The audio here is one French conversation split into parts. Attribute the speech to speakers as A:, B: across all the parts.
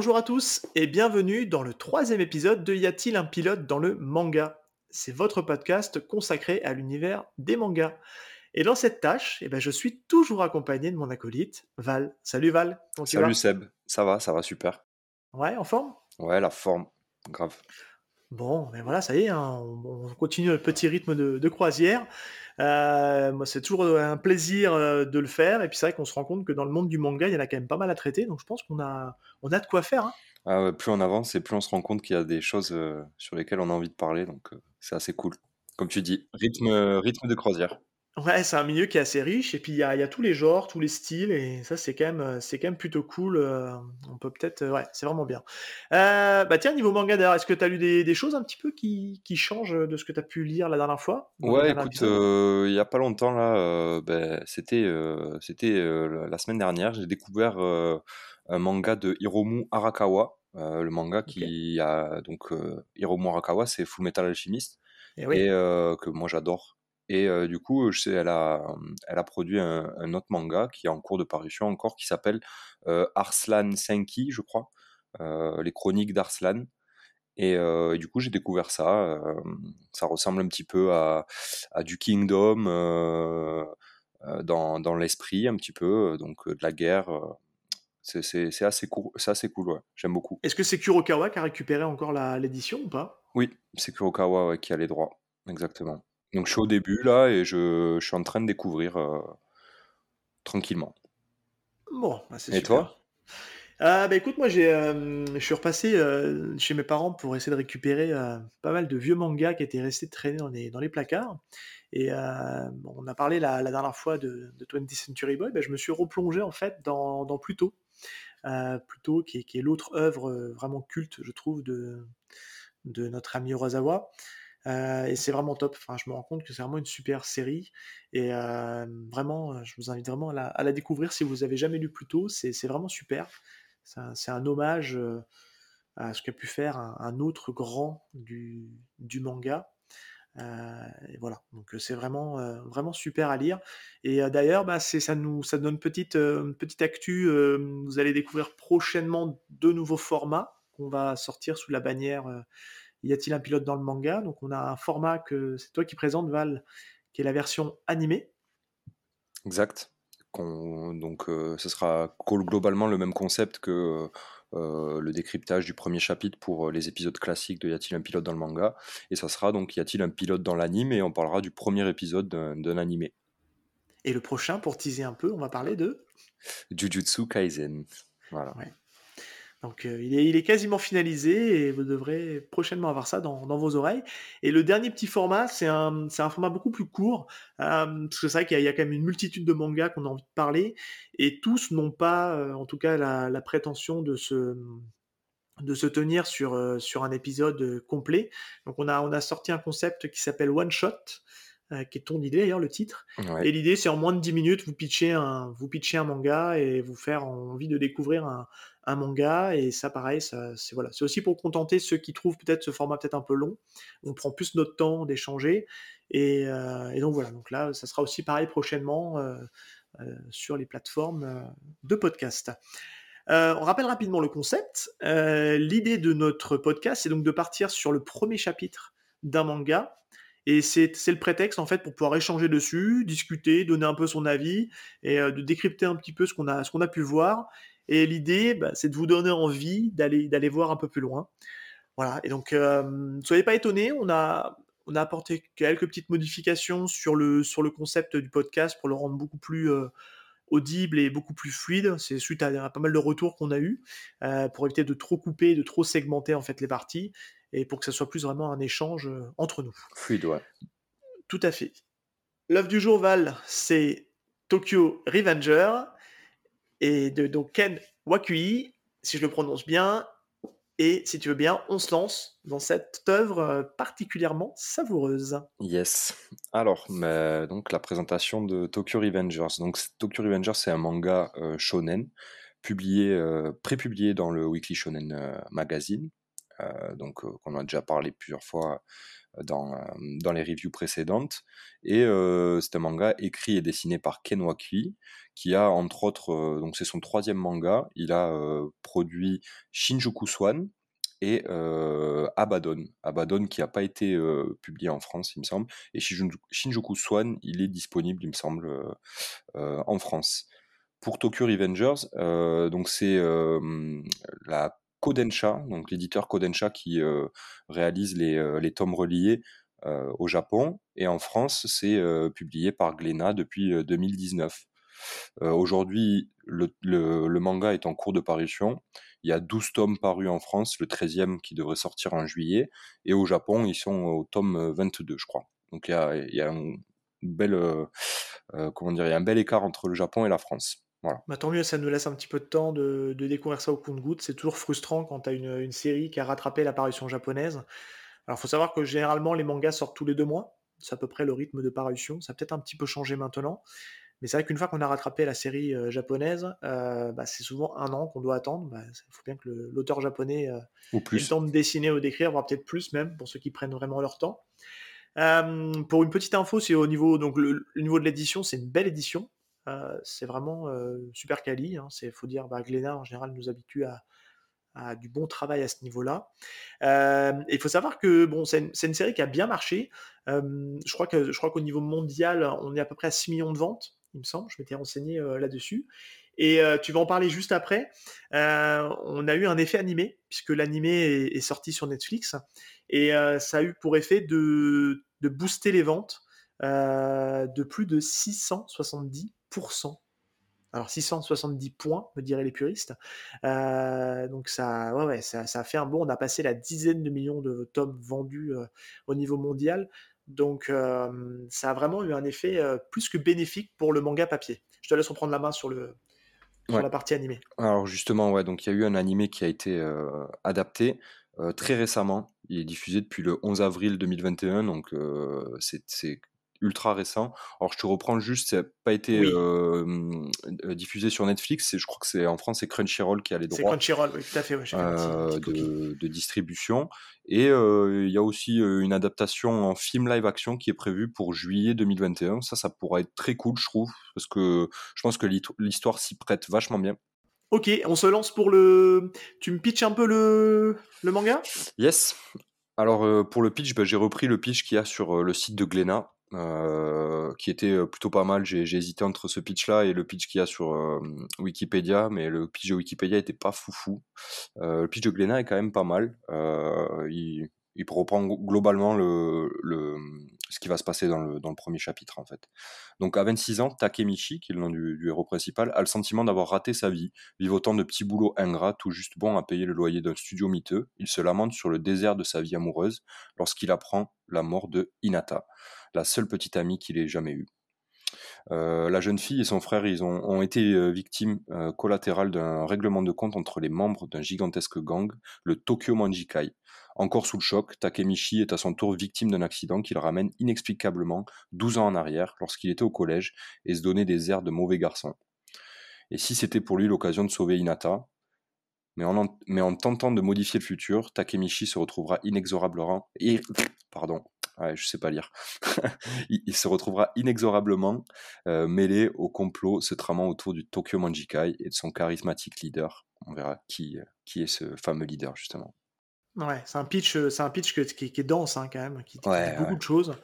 A: Bonjour à tous et bienvenue dans le troisième épisode de Y a-t-il un pilote dans le manga? C'est votre podcast consacré à l'univers des mangas. Et dans cette tâche, eh ben, je suis toujours accompagné de mon acolyte, Val. Salut Val.
B: Salut Seb, ça va, ça va super.
A: Ouais, en forme?
B: Ouais, la forme, grave.
A: Bon, ben voilà, ça y est, hein, on, continue le petit rythme de, croisière. Euh, c'est toujours un plaisir euh, de le faire. Et puis c'est vrai qu'on se rend compte que dans le monde du manga, il y en a quand même pas mal à traiter. Donc je pense qu'on a, on a de quoi faire. Hein.
B: Ah plus on avance et plus on se rend compte qu'il y a des choses euh, sur lesquelles on a envie de parler. Donc c'est assez cool. Comme tu dis, rythme, rythme de croisière.
A: Ouais, c'est un milieu qui est assez riche et puis il y a, y a tous les genres, tous les styles et ça c'est quand même euh, c'est quand même plutôt cool. Euh, on peut peut-être euh, ouais, c'est vraiment bien. bah tiens, niveau manga d'ailleurs, est-ce que tu as lu des, des choses un petit peu qui, qui changent de ce que tu as pu lire la dernière fois
B: Ouais, écoute, il y a pas longtemps là, ben, c'était c'était la semaine dernière, j'ai découvert un manga de Hiromu Arakawa, le manga qui a donc Hiromu Arakawa, c'est Full Metal Alchemist et, et que moi j'adore. Et du coup, je sais, elle a, elle a produit un, autre manga qui est en cours de parution encore, qui s'appelle Arslan Senki, je crois, les chroniques d'Arslan. Et, du coup, j'ai découvert ça. ça ressemble un petit peu à, à du Kingdom dans, dans l'esprit, un petit peu, donc de la guerre. c'est assez cool, assez cool ouais. j'aime beaucoup.
A: Est-ce que c'est Kurokawa qui a récupéré encore l'édition ou pas?
B: Oui, c'est Kurokawa qui a les droits, exactement. Donc je suis au début là et je, je suis en train de découvrir euh, tranquillement.
A: Bon, bah, c'est
B: Et toi?
A: Ah, bah écoute, moi j'ai, euh, je suis repassé euh, chez mes parents pour essayer de récupérer pas mal de vieux mangas qui étaient restés traînés dans les, dans les placards. Et on a parlé la, la, dernière fois de, de 20th Century Boy, bah, je me suis replongé en fait dans, dans Pluto. Pluto qui est, qui est l'autre œuvre vraiment culte, je trouve, de, de notre ami Urasawa. Euh, et c'est vraiment top. Enfin, je me rends compte que c'est vraiment une super série. Et euh, vraiment, je vous invite vraiment à la, découvrir si vous avez jamais lu plus tôt. C'est vraiment super. C'est un, hommage euh, à ce qu'a pu faire un, autre grand du, manga. et voilà, donc c'est vraiment, vraiment super à lire. Et d'ailleurs, bah, ça nous ça donne petite, petite actu. vous allez découvrir prochainement deux nouveaux formats qu'on va sortir sous la bannière y a-t-il un pilote dans le manga? Donc on a un format que c'est toi qui présente Val, qui est la version animée.
B: Exact. donc euh, ce sera globalement le même concept que euh, le décryptage du premier chapitre pour euh, les épisodes classiques de Y a-t-il un pilote dans le manga Et ça sera donc Y a-t-il un pilote dans l'anime? Et on parlera du premier épisode d'un animé.
A: Et le prochain, pour teaser un peu, on va parler de
B: Jujutsu Kaisen. Voilà.
A: Donc euh, il, est, quasiment finalisé et vous devrez prochainement avoir ça dans, vos oreilles. Et le dernier petit format, c'est un, format beaucoup plus court, euh, parce que c'est vrai qu'il y, a quand même une multitude de mangas qu'on a envie de parler, et tous n'ont pas, euh, en tout cas, la, prétention de se, de se tenir sur, sur un épisode complet. Donc on a, on a sorti un concept qui s'appelle One Shot, qui est ton idée d'ailleurs, le titre. Et l'idée, c'est en moins de 10 minutes, vous pitchez un, vous pitchez un manga et vous faire envie de découvrir un, un manga et ça pareil ça c'est voilà. C'est aussi pour contenter ceux qui trouvent peut-être ce format peut-être un peu long. On prend plus notre temps d'échanger et, euh, donc voilà. Donc là ça sera aussi pareil prochainement euh, euh, sur les plateformes de podcast. On rappelle rapidement le concept. L'idée de notre podcast c'est donc de partir sur le premier chapitre d'un manga et c'est le prétexte en fait pour pouvoir échanger dessus, discuter, donner un peu son avis et de décrypter un petit peu ce qu'on a, ce qu'on a pu voir et l'idée, bah, c'est de vous donner envie d'aller d'aller voir un peu plus loin. Voilà. Et donc, euh, ne soyez pas étonnés, on a on a apporté quelques petites modifications sur le sur le concept du podcast pour le rendre beaucoup plus euh, audible et beaucoup plus fluide. C'est suite à, pas mal de retours qu'on a eu euh, pour éviter de trop couper, de trop segmenter en fait les parties et pour que ça soit plus vraiment un échange entre nous.
B: Fluide, ouais.
A: Tout à fait. L'œuvre du jour, Val, c'est Tokyo Revenger et de donc Ken Wakui, si je le prononce bien. Et si tu veux bien, on se lance dans cette œuvre euh, particulièrement savoureuse.
B: Yes. Alors, donc la présentation de Tokyo Revengers. Donc Tokyo Revengers, c'est un manga euh, shonen publié, euh, prépublié dans le Weekly Shonen Magazine. donc qu'on a déjà parlé plusieurs fois dans, dans les reviews précédentes. Et c'est un manga écrit et dessiné par Ken Wakui, qui a entre autres, donc c'est son troisième manga, il a produit Shinjuku Swan, et Abaddon. Abaddon qui n'a pas été publié en France, il me semble. Et Shinjuku Swan, il est disponible, il me semble, en France. Pour Tokyo Revengers, donc c'est la Kodensha, donc l'éditeur Kodensha qui réalise les, les, tomes reliés au Japon. Et en France, c'est publié par Glénat depuis 2019. Aujourd'hui, le, manga est en cours de parution. Il y a 12 tomes parus en France, le 13e qui devrait sortir en juillet. Et au Japon, ils sont au tome 22, je crois. Donc il y a, un, bel, euh, euh, comment dire, il y a un bel écart entre le Japon et la France. Voilà.
A: Bah, tant mieux, ça nous laisse un petit peu de temps de, de découvrir ça au compte-goutte. C'est toujours frustrant quand tu as une, une, série qui a rattrapé l'apparition japonaise. Alors, il faut savoir que généralement, les mangas sortent tous les deux mois. C'est à peu près le rythme de parution. Ça a peut-être un petit peu changé maintenant. Mais c'est vrai qu'une fois qu'on a rattrapé la série euh, japonaise, euh, bah, c'est souvent un an qu'on doit attendre. Il bah, faut bien que l'auteur japonais euh, ait le temps de dessiner ou d'écrire, voire peut-être plus même, pour ceux qui prennent vraiment leur temps. pour une petite info, c'est au niveau, donc le, niveau de l'édition, c'est une belle édition. C'est vraiment super quali. Il hein. faut dire, bah, Glénat en général nous habitue à, du bon travail à ce niveau-là. il faut savoir que bon, c'est une, série qui a bien marché. je crois je crois qu'au niveau mondial, on est à peu près à 6 millions de ventes il me semble. Je m'étais renseigné euh, là-dessus. Et euh, tu vas en parler juste après. Euh, on a eu un effet animé, puisque l'animé est, sorti sur Netflix. Et ça a eu pour effet de booster les ventes de plus de 670%. Alors 670 points, me diraient les puristes. donc ça, ouais, ouais, ça, ça, a fait un bon. On a passé la dizaine de millions de tomes vendus au niveau mondial. Donc ça a vraiment eu un effet plus que bénéfique pour le manga papier. Je te laisse reprendre la main sur, le, sur la partie animée.
B: Alors justement, ouais, donc il y a eu un animé qui a été adapté très récemment. Il est diffusé depuis le 11 avril 2021, donc c'est ultra récent. Alors je te reprends juste, ça n'a pas été euh, diffusé sur Netflix, je crois que c'est en France c'est Crunchyroll qui a les droits. C'est
A: Crunchyroll, oui, tout à fait,
B: euh, de, distribution. Et euh, il y a aussi une adaptation en film live action qui est prévue pour juillet 2021. Ça, ça pourra être très cool, je trouve, parce que je pense que l'histoire s'y prête vachement bien.
A: Ok, on se lance pour le. Tu me pitches un peu le, le manga?
B: Yes. Alors pour le pitch, bah, j'ai repris le pitch qu'il y a sur le site de Glénat. Euh, qui était euh, plutôt pas mal. J'ai hésité entre ce pitch-là et le pitch qu'il y a sur euh, Wikipédia, mais le pitch de Wikipédia était pas foufou. le pitch de Glenna est quand même pas mal. il, il reprend globalement le, le, ce qui va se passer dans le, premier chapitre en fait. Donc à 26 ans, Takemichi, qui est le nom du, héros principal, a le sentiment d'avoir raté sa vie, vivant autant de petits boulots ingrats, tout juste bon à payer le loyer d'un studio miteux. Il se lamente sur le désert de sa vie amoureuse lorsqu'il apprend la mort de Hinata la seule petite amie qu'il ait jamais eue. Euh, la jeune fille et son frère ils ont, été euh, victimes euh, collatérales d'un règlement de compte entre les membres d'un gigantesque gang, le Tokyo Manjikai. Encore sous le choc, Takemichi est à son tour victime d'un accident qui le ramène inexplicablement 12 ans en arrière lorsqu'il était au collège et se donnait des airs de mauvais garçon. Et si c'était pour lui l'occasion de sauver Hinata, mais en, mais en tentant de modifier le futur, Takemichi se retrouvera inexorablement, pardon, ouais, je sais pas lire. il, se retrouvera inexorablement euh, mêlé au complot se tramant autour du Tokyo Manjikai et de son charismatique leader. On verra qui, euh, qui est ce fameux leader justement.
A: Ouais, c'est un pitch, euh, c'est un pitch qui, est dense hein, quand même, qui, dit beaucoup de choses,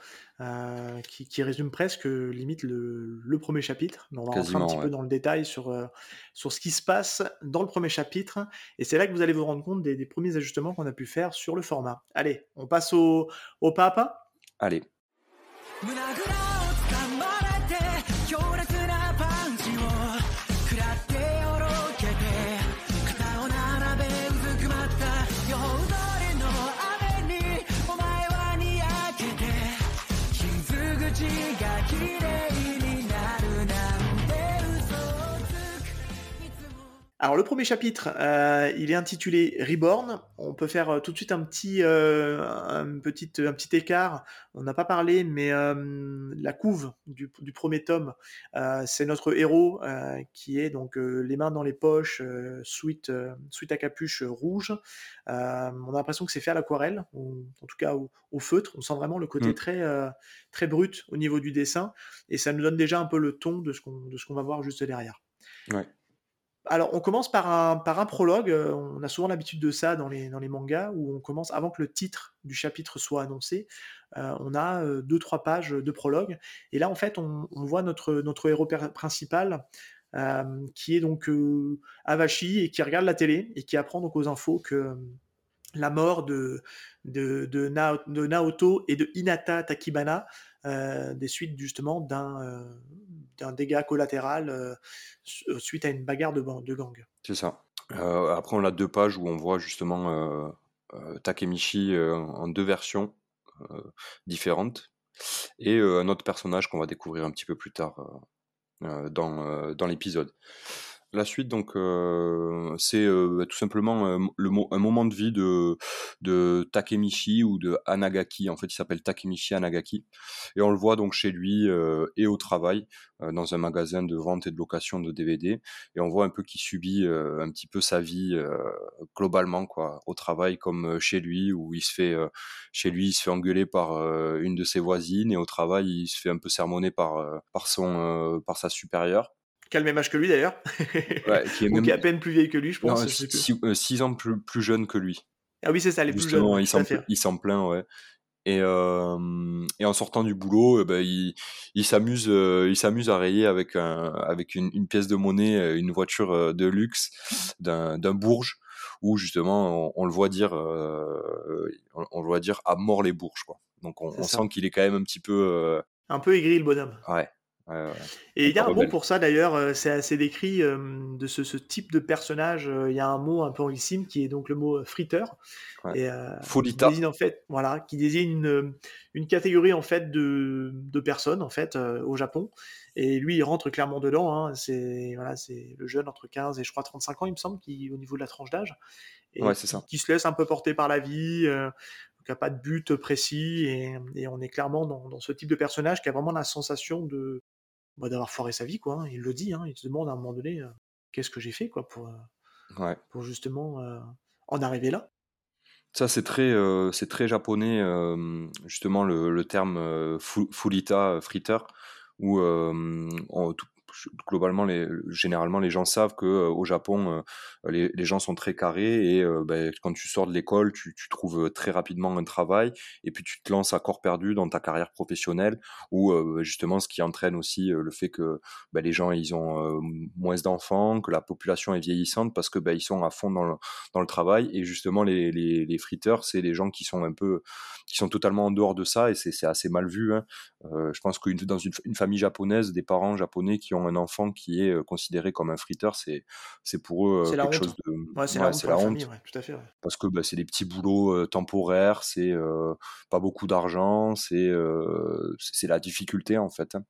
A: qui, résume presque limite le, premier chapitre. on va rentrer un petit peu dans le détail sur, sur ce qui se passe dans le premier chapitre, et c'est là que vous allez vous rendre compte des, des premiers ajustements qu'on a pu faire sur le format. Allez, on passe au, au pas.
B: Allez.
A: Alors le premier chapitre, euh, il est intitulé Reborn. On peut faire euh, tout de suite un petit, euh, un, petit, un petit écart. On n'a pas parlé, mais la couve du, premier tome, c'est notre héros qui est donc les mains dans les poches, suite, suite à capuche rouge. on a l'impression que c'est fait à l'aquarelle, ou en tout cas au, feutre. On sent vraiment le côté mm. très, très brut au niveau du dessin, et ça nous donne déjà un peu le ton de ce qu'on va voir juste derrière.
B: Ouais.
A: Alors, on commence par un, par un prologue. Euh, on a souvent l'habitude de ça dans les, dans mangas, où on commence avant que le titre du chapitre soit annoncé. Euh, on a euh, deux, trois pages de prologue. Et là, en fait, on, voit notre, héros principal, qui est donc Avashi et qui regarde la télé et qui apprend donc aux infos que la mort de, de, de, Naoto et de Hinata Takibana, des suites justement d'un d'un dégât collatéral euh, euh, suite à une bagarre de, gang.
B: C'est ça. Euh, après, on a deux pages où on voit justement Takemichi en deux versions différentes et un autre personnage qu'on va découvrir un petit peu plus tard dans l'épisode. La suite, donc, c'est bah, tout simplement le un moment de vie de, de Takemichi ou de Anagaki. En fait, il s'appelle Takemichi Anagaki. Et on le voit donc chez lui et au travail, dans un magasin de vente et de location de DVD. Et on voit un peu qu'il subit un petit peu sa vie globalement, quoi, au travail comme chez lui, où il se fait, chez lui, il se fait engueuler par une de ses voisines et au travail, il se fait un peu sermonner par, par, son, par sa supérieure
A: qui a le même âge que lui d'ailleurs, qui, est Ou qui est à peine plus vieille que lui, je pense.
B: 6 euh, ans plus, plus jeune que lui.
A: Ah oui, c'est ça, les plus jeunes.
B: Il s'en plaint, ouais. Et, euh, et, en sortant du boulot, eh ben, il, il s'amuse, euh, il s'amuse à rayer avec, un, avec une, une, pièce de monnaie, une voiture de luxe d'un, Bourges, où justement on, le voit dire, on, le voit dire à mort les Bourges, quoi. Donc on, on sent qu'il est quand même un petit peu.
A: Un peu aigri le bonhomme.
B: Ouais.
A: Et il y a un mot pour ça d'ailleurs, euh, c'est assez décrit euh, de ce, ce, type de personnage. Euh, il y a un mot un peu anglissime qui est donc le mot friteur.
B: Et, Folita.
A: Qui désigne, en fait, voilà, qui désigne une, une catégorie en fait de, de personnes en fait au Japon. Et lui, il rentre clairement dedans. Hein. C'est voilà, c'est le jeune entre 15 et je crois 35 ans, il me semble, qui au niveau de la tranche d'âge.
B: Et ouais, ça.
A: Qui, se laisse un peu porter par la vie. qui n'a pas de but précis et, et on est clairement dans, dans, ce type de personnage qui a vraiment la sensation de, bah, d'avoir foiré sa vie, quoi. Hein. Il le dit, hein, il se demande à un moment donné euh, qu'est-ce que j'ai fait, quoi, pour,
B: euh,
A: pour justement euh, en arriver là.
B: Ça, c'est très, c'est très japonais, justement, le, le terme fulita, friteur, où on, tout, globalement, les, généralement, les gens savent que euh, au Japon, euh, les, gens sont très carrés et euh, ben, quand tu sors de l'école, tu, trouves très rapidement un travail et puis tu te lances à corps perdu dans ta carrière professionnelle ou justement ce qui entraîne aussi le fait que ben, les gens ils ont moins d'enfants, que la population est vieillissante parce que ben, ils sont à fond dans le, travail et justement les, friteurs, c'est les gens qui sont un peu, qui sont totalement en dehors de ça et c'est assez mal vu. Hein. je pense que dans une famille japonaise, des parents japonais qui ont un enfant qui est considéré comme un friteur, c'est c'est pour eux quelque chose de
A: ouais, c'est la, honte, tout à fait,
B: parce que bah, c'est des petits boulots temporaires, c'est pas beaucoup d'argent, c'est c'est la difficulté en fait. Hein.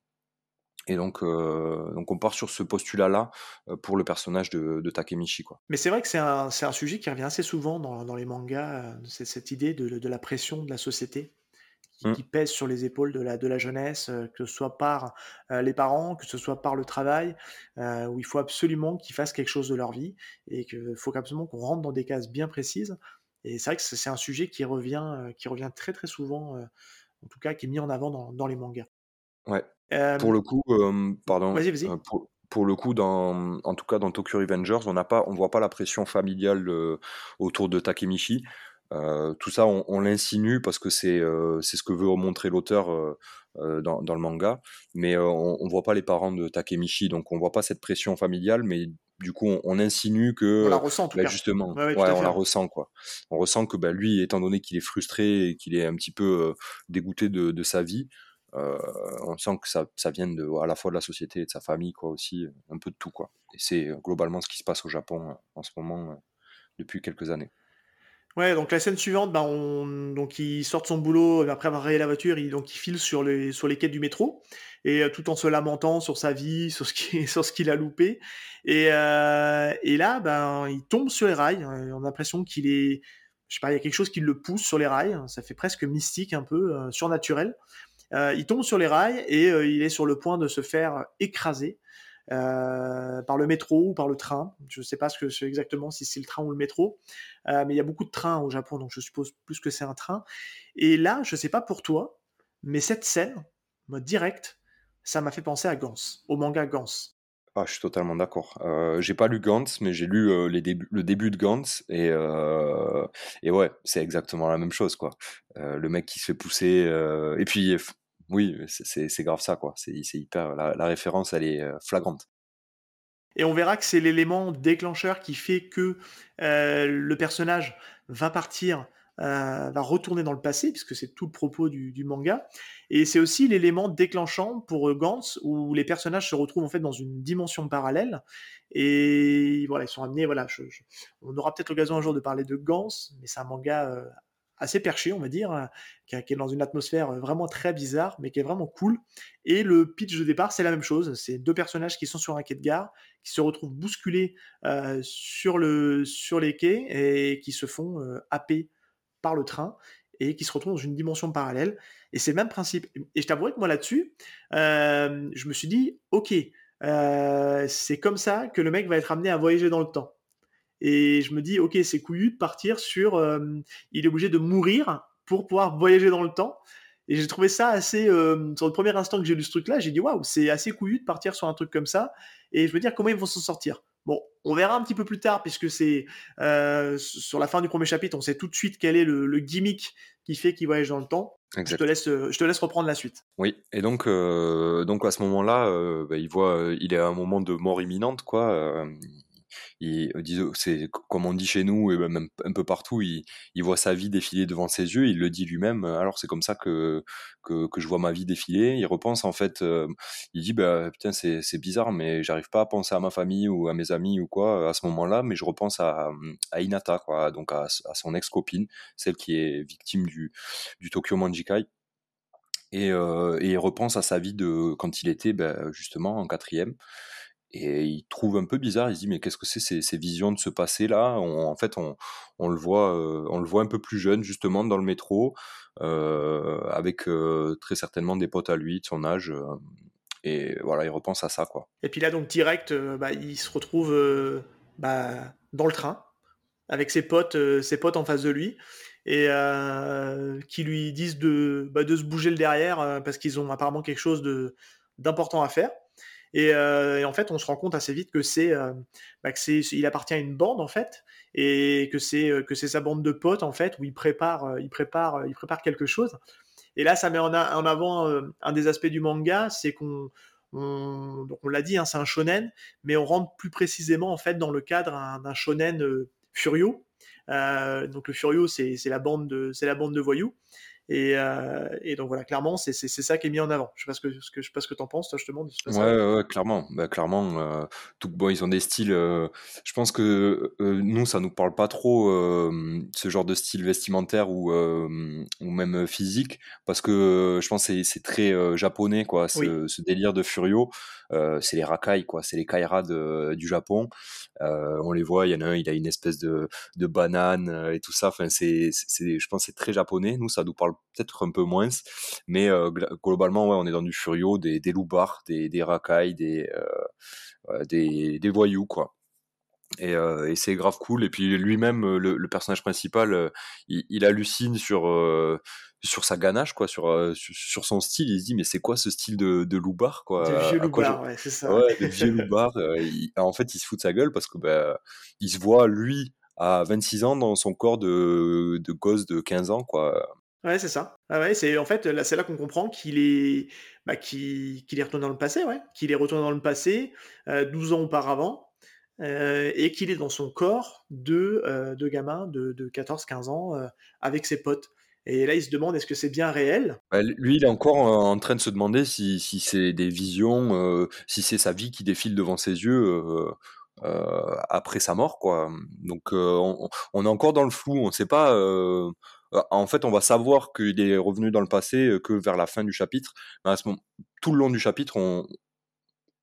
B: Et donc, donc on part sur ce postulat-là pour le personnage de, de Takemichi. Quoi.
A: Mais c'est vrai que c'est un, un, sujet qui revient assez souvent dans, dans les mangas, cette idée de, de, la pression de la société Mmh. qui, pèse sur les épaules de la, de la jeunesse, que ce soit par les parents, que ce soit par le travail, où il faut absolument qu'ils fassent quelque chose de leur vie et qu'il faut absolument qu'on rentre dans des cases bien précises. Et c'est vrai que c'est un sujet qui revient, qui revient très très souvent, en tout cas qui est mis en avant dans, dans les mangas.
B: Ouais. pour le coup, pardon.
A: Vas-y, vas-y.
B: Pour, pour, le coup, dans, en tout cas dans Tokyo Revengers, on n'a pas, on voit pas la pression familiale autour de Takemichi. Euh, tout ça, on, on l'insinue parce que c'est euh, ce que veut montrer l'auteur euh, dans, dans, le manga, mais on, on voit pas les parents de Takemichi, donc on voit pas cette pression familiale, mais du coup, on, on insinue que
A: on la ressent tout
B: bah, justement, ouais, on la ressent quoi. On ressent que bah, lui, étant donné qu'il est frustré et qu'il est un petit peu dégoûté de, de, sa vie, euh, on sent que ça, ça vient de, à la fois de la société et de sa famille quoi aussi, un peu de tout quoi. Et c'est globalement ce qui se passe au Japon en ce moment depuis quelques années.
A: Ouais, donc la scène suivante, bah, on donc il sort de son boulot, après avoir rayé la voiture, il donc il file sur les sur les quais du métro et heu, tout en se lamentant sur sa vie, sur ce sur ce qu'il a loupé et heu et là, ben, il tombe sur les rails, heu, on a l'impression qu'il est je sais pas, il y a quelque chose qui le pousse sur les rails, ça fait presque mystique un peu, surnaturel. Il tombe sur les rails et il est sur le point de se faire écraser euh, par le métro ou par le train. Je ne sais pas ce que c'est exactement, si c'est le train ou le métro, euh, mais il y a beaucoup de trains au Japon, donc je suppose plus que c'est un train. Et là, je ne sais pas pour toi, mais cette scène, mode direct, ça m'a fait penser à Gans, au manga Gans.
B: Ah, je suis totalement d'accord. Euh, j'ai pas lu Gantz, mais j'ai lu euh, le début de Gantz et et ouais, c'est exactement la même chose quoi. Le mec qui se fait pousser et puis oui, c'est grave ça, quoi. C'est hyper. La, référence, elle est euh, flagrante.
A: Et on verra que c'est l'élément déclencheur qui fait que euh, le personnage va partir, euh, va retourner dans le passé, puisque c'est tout le propos du, manga. Et c'est aussi l'élément déclenchant pour Gantz, où les personnages se retrouvent en fait dans une dimension parallèle. Et voilà, ils sont amenés. Voilà, on aura peut-être l'occasion un jour de parler de Gantz, mais c'est un manga assez perché, on va dire, euh, qui, est dans une atmosphère euh, vraiment très bizarre, mais qui est vraiment cool. Et le pitch de départ, c'est la même chose. C'est deux personnages qui sont sur un quai de gare, qui se retrouvent bousculés euh, sur, le, sur les quais et qui se font happer par le train et qui se retrouvent dans une dimension parallèle. Et c'est le même principe. Et je t'avouerai que moi là-dessus, je me suis dit, ok, c'est comme ça que le mec va être amené à voyager dans le temps. Et je me dis, ok, c'est couillu de partir sur. Euh, il est obligé de mourir pour pouvoir voyager dans le temps. Et j'ai trouvé ça assez. Euh, sur le premier instant que j'ai lu ce truc-là, j'ai dit, waouh, c'est assez couillu de partir sur un truc comme ça. Et je veux dire, comment ils vont s'en sortir? Bon, on verra un petit peu plus tard, puisque c'est euh, sur la fin du premier chapitre, on sait tout de suite quel est le, gimmick qui fait qu'il voyage dans le temps. Je te, laisse, je te laisse reprendre la suite.
B: Oui, et donc, donc à ce moment-là, bah, il voit, il est à un moment de mort imminente, quoi il, euh, c'est comme on dit chez nous et même un peu partout, il, voit sa vie défiler devant ses yeux, il le dit lui-même. Alors c'est comme ça que, que, je vois ma vie défiler. Il repense en fait, euh, il dit bah putain c'est c'est bizarre, mais j'arrive pas à penser à ma famille ou à mes amis ou quoi à ce moment-là, mais je repense à, Inata quoi, donc à, son ex copine, celle qui est victime du du Tokyo Manjikai. Et, euh, et, il repense à sa vie de quand il était ben, justement en quatrième et il trouve un peu bizarre, il se dit mais qu'est-ce que c'est ces, visions de ce passé là En fait, on, le voit, euh, on le voit un peu plus jeune justement dans le métro, euh, avec euh, très certainement des potes à lui de son âge. et voilà, il repense à ça quoi.
A: Et puis là donc direct, bah, il se retrouve bah, dans le train avec ses potes, ses potes en face de lui et qui lui disent de, bah, de se bouger le derrière parce qu'ils ont apparemment quelque chose d'important à faire. Euh, et, en fait, on se rend compte assez vite que c'est, euh, bah, appartient à une bande en fait, et que c'est euh, que c'est sa bande de potes en fait où il prépare, il prépare, il prépare quelque chose. Et là, ça met en, avant un des aspects du manga, c'est qu'on on, donc on l'a dit, hein, c'est un shonen, mais on rentre plus précisément en fait dans le cadre d'un shonen Furio. donc le Furio, c'est la bande de, c'est la bande de voyous. Euh, et, donc voilà, clairement, c'est ça qui est mis en avant. Je sais pas ce que, ce que je sais pas ce que t'en penses, toi, justement.
B: ouais, ouais, clairement, bah, clairement. Euh, tout, bon, ils ont des styles. Euh, je pense que nous, ça nous parle pas trop ce genre de style vestimentaire ou ou même physique, parce que je pense que c'est très japonais, quoi. Ce, ce, délire de Furio, c'est les rakai, quoi. C'est les kaira du Japon. on les voit, il y en a un, il a une espèce de, de banane et tout ça. Enfin, c'est, je pense, c'est très japonais. Nous, ça nous parle peut-être un peu moins, mais euh, globalement, ouais, on est dans du furio, des, des loupards, des, des racailles, des, euh, des, des, voyous, quoi. Et, euh, et c'est grave cool. Et puis lui-même, le, personnage principal, il, hallucine sur sur sa ganache, quoi, sur, sur, son style. Il se dit mais c'est quoi ce style de, de loupard, quoi?
A: De vieux loupard, ouais, c'est ça.
B: Ouais, de vieux loupard. en fait, il se fout de sa gueule parce que bah, il se voit lui à 26 ans dans son corps de, de gosse de 15 ans, quoi.
A: Ouais, c'est ça. Ouais, c'est en fait là, c'est là qu'on comprend qu'il est, bah, qu'il, est retourné dans le passé, ouais, qu'il est retourné dans le passé, 12 euh, ans auparavant, euh, et qu'il est dans son corps de, euh, de gamin de, de 14-15 ans avec ses potes. Et là, il se demande est-ce que c'est bien réel?
B: Bah, Lui, il est encore en train de se demander si, si c'est des visions, si c'est sa vie qui défile devant ses yeux après sa mort, quoi. Donc on, on, est encore dans le flou, on ne sait pas. En fait, on va savoir qu'il est revenu dans le passé que vers la fin du chapitre. Mais à ce moment, tout le long du chapitre, on,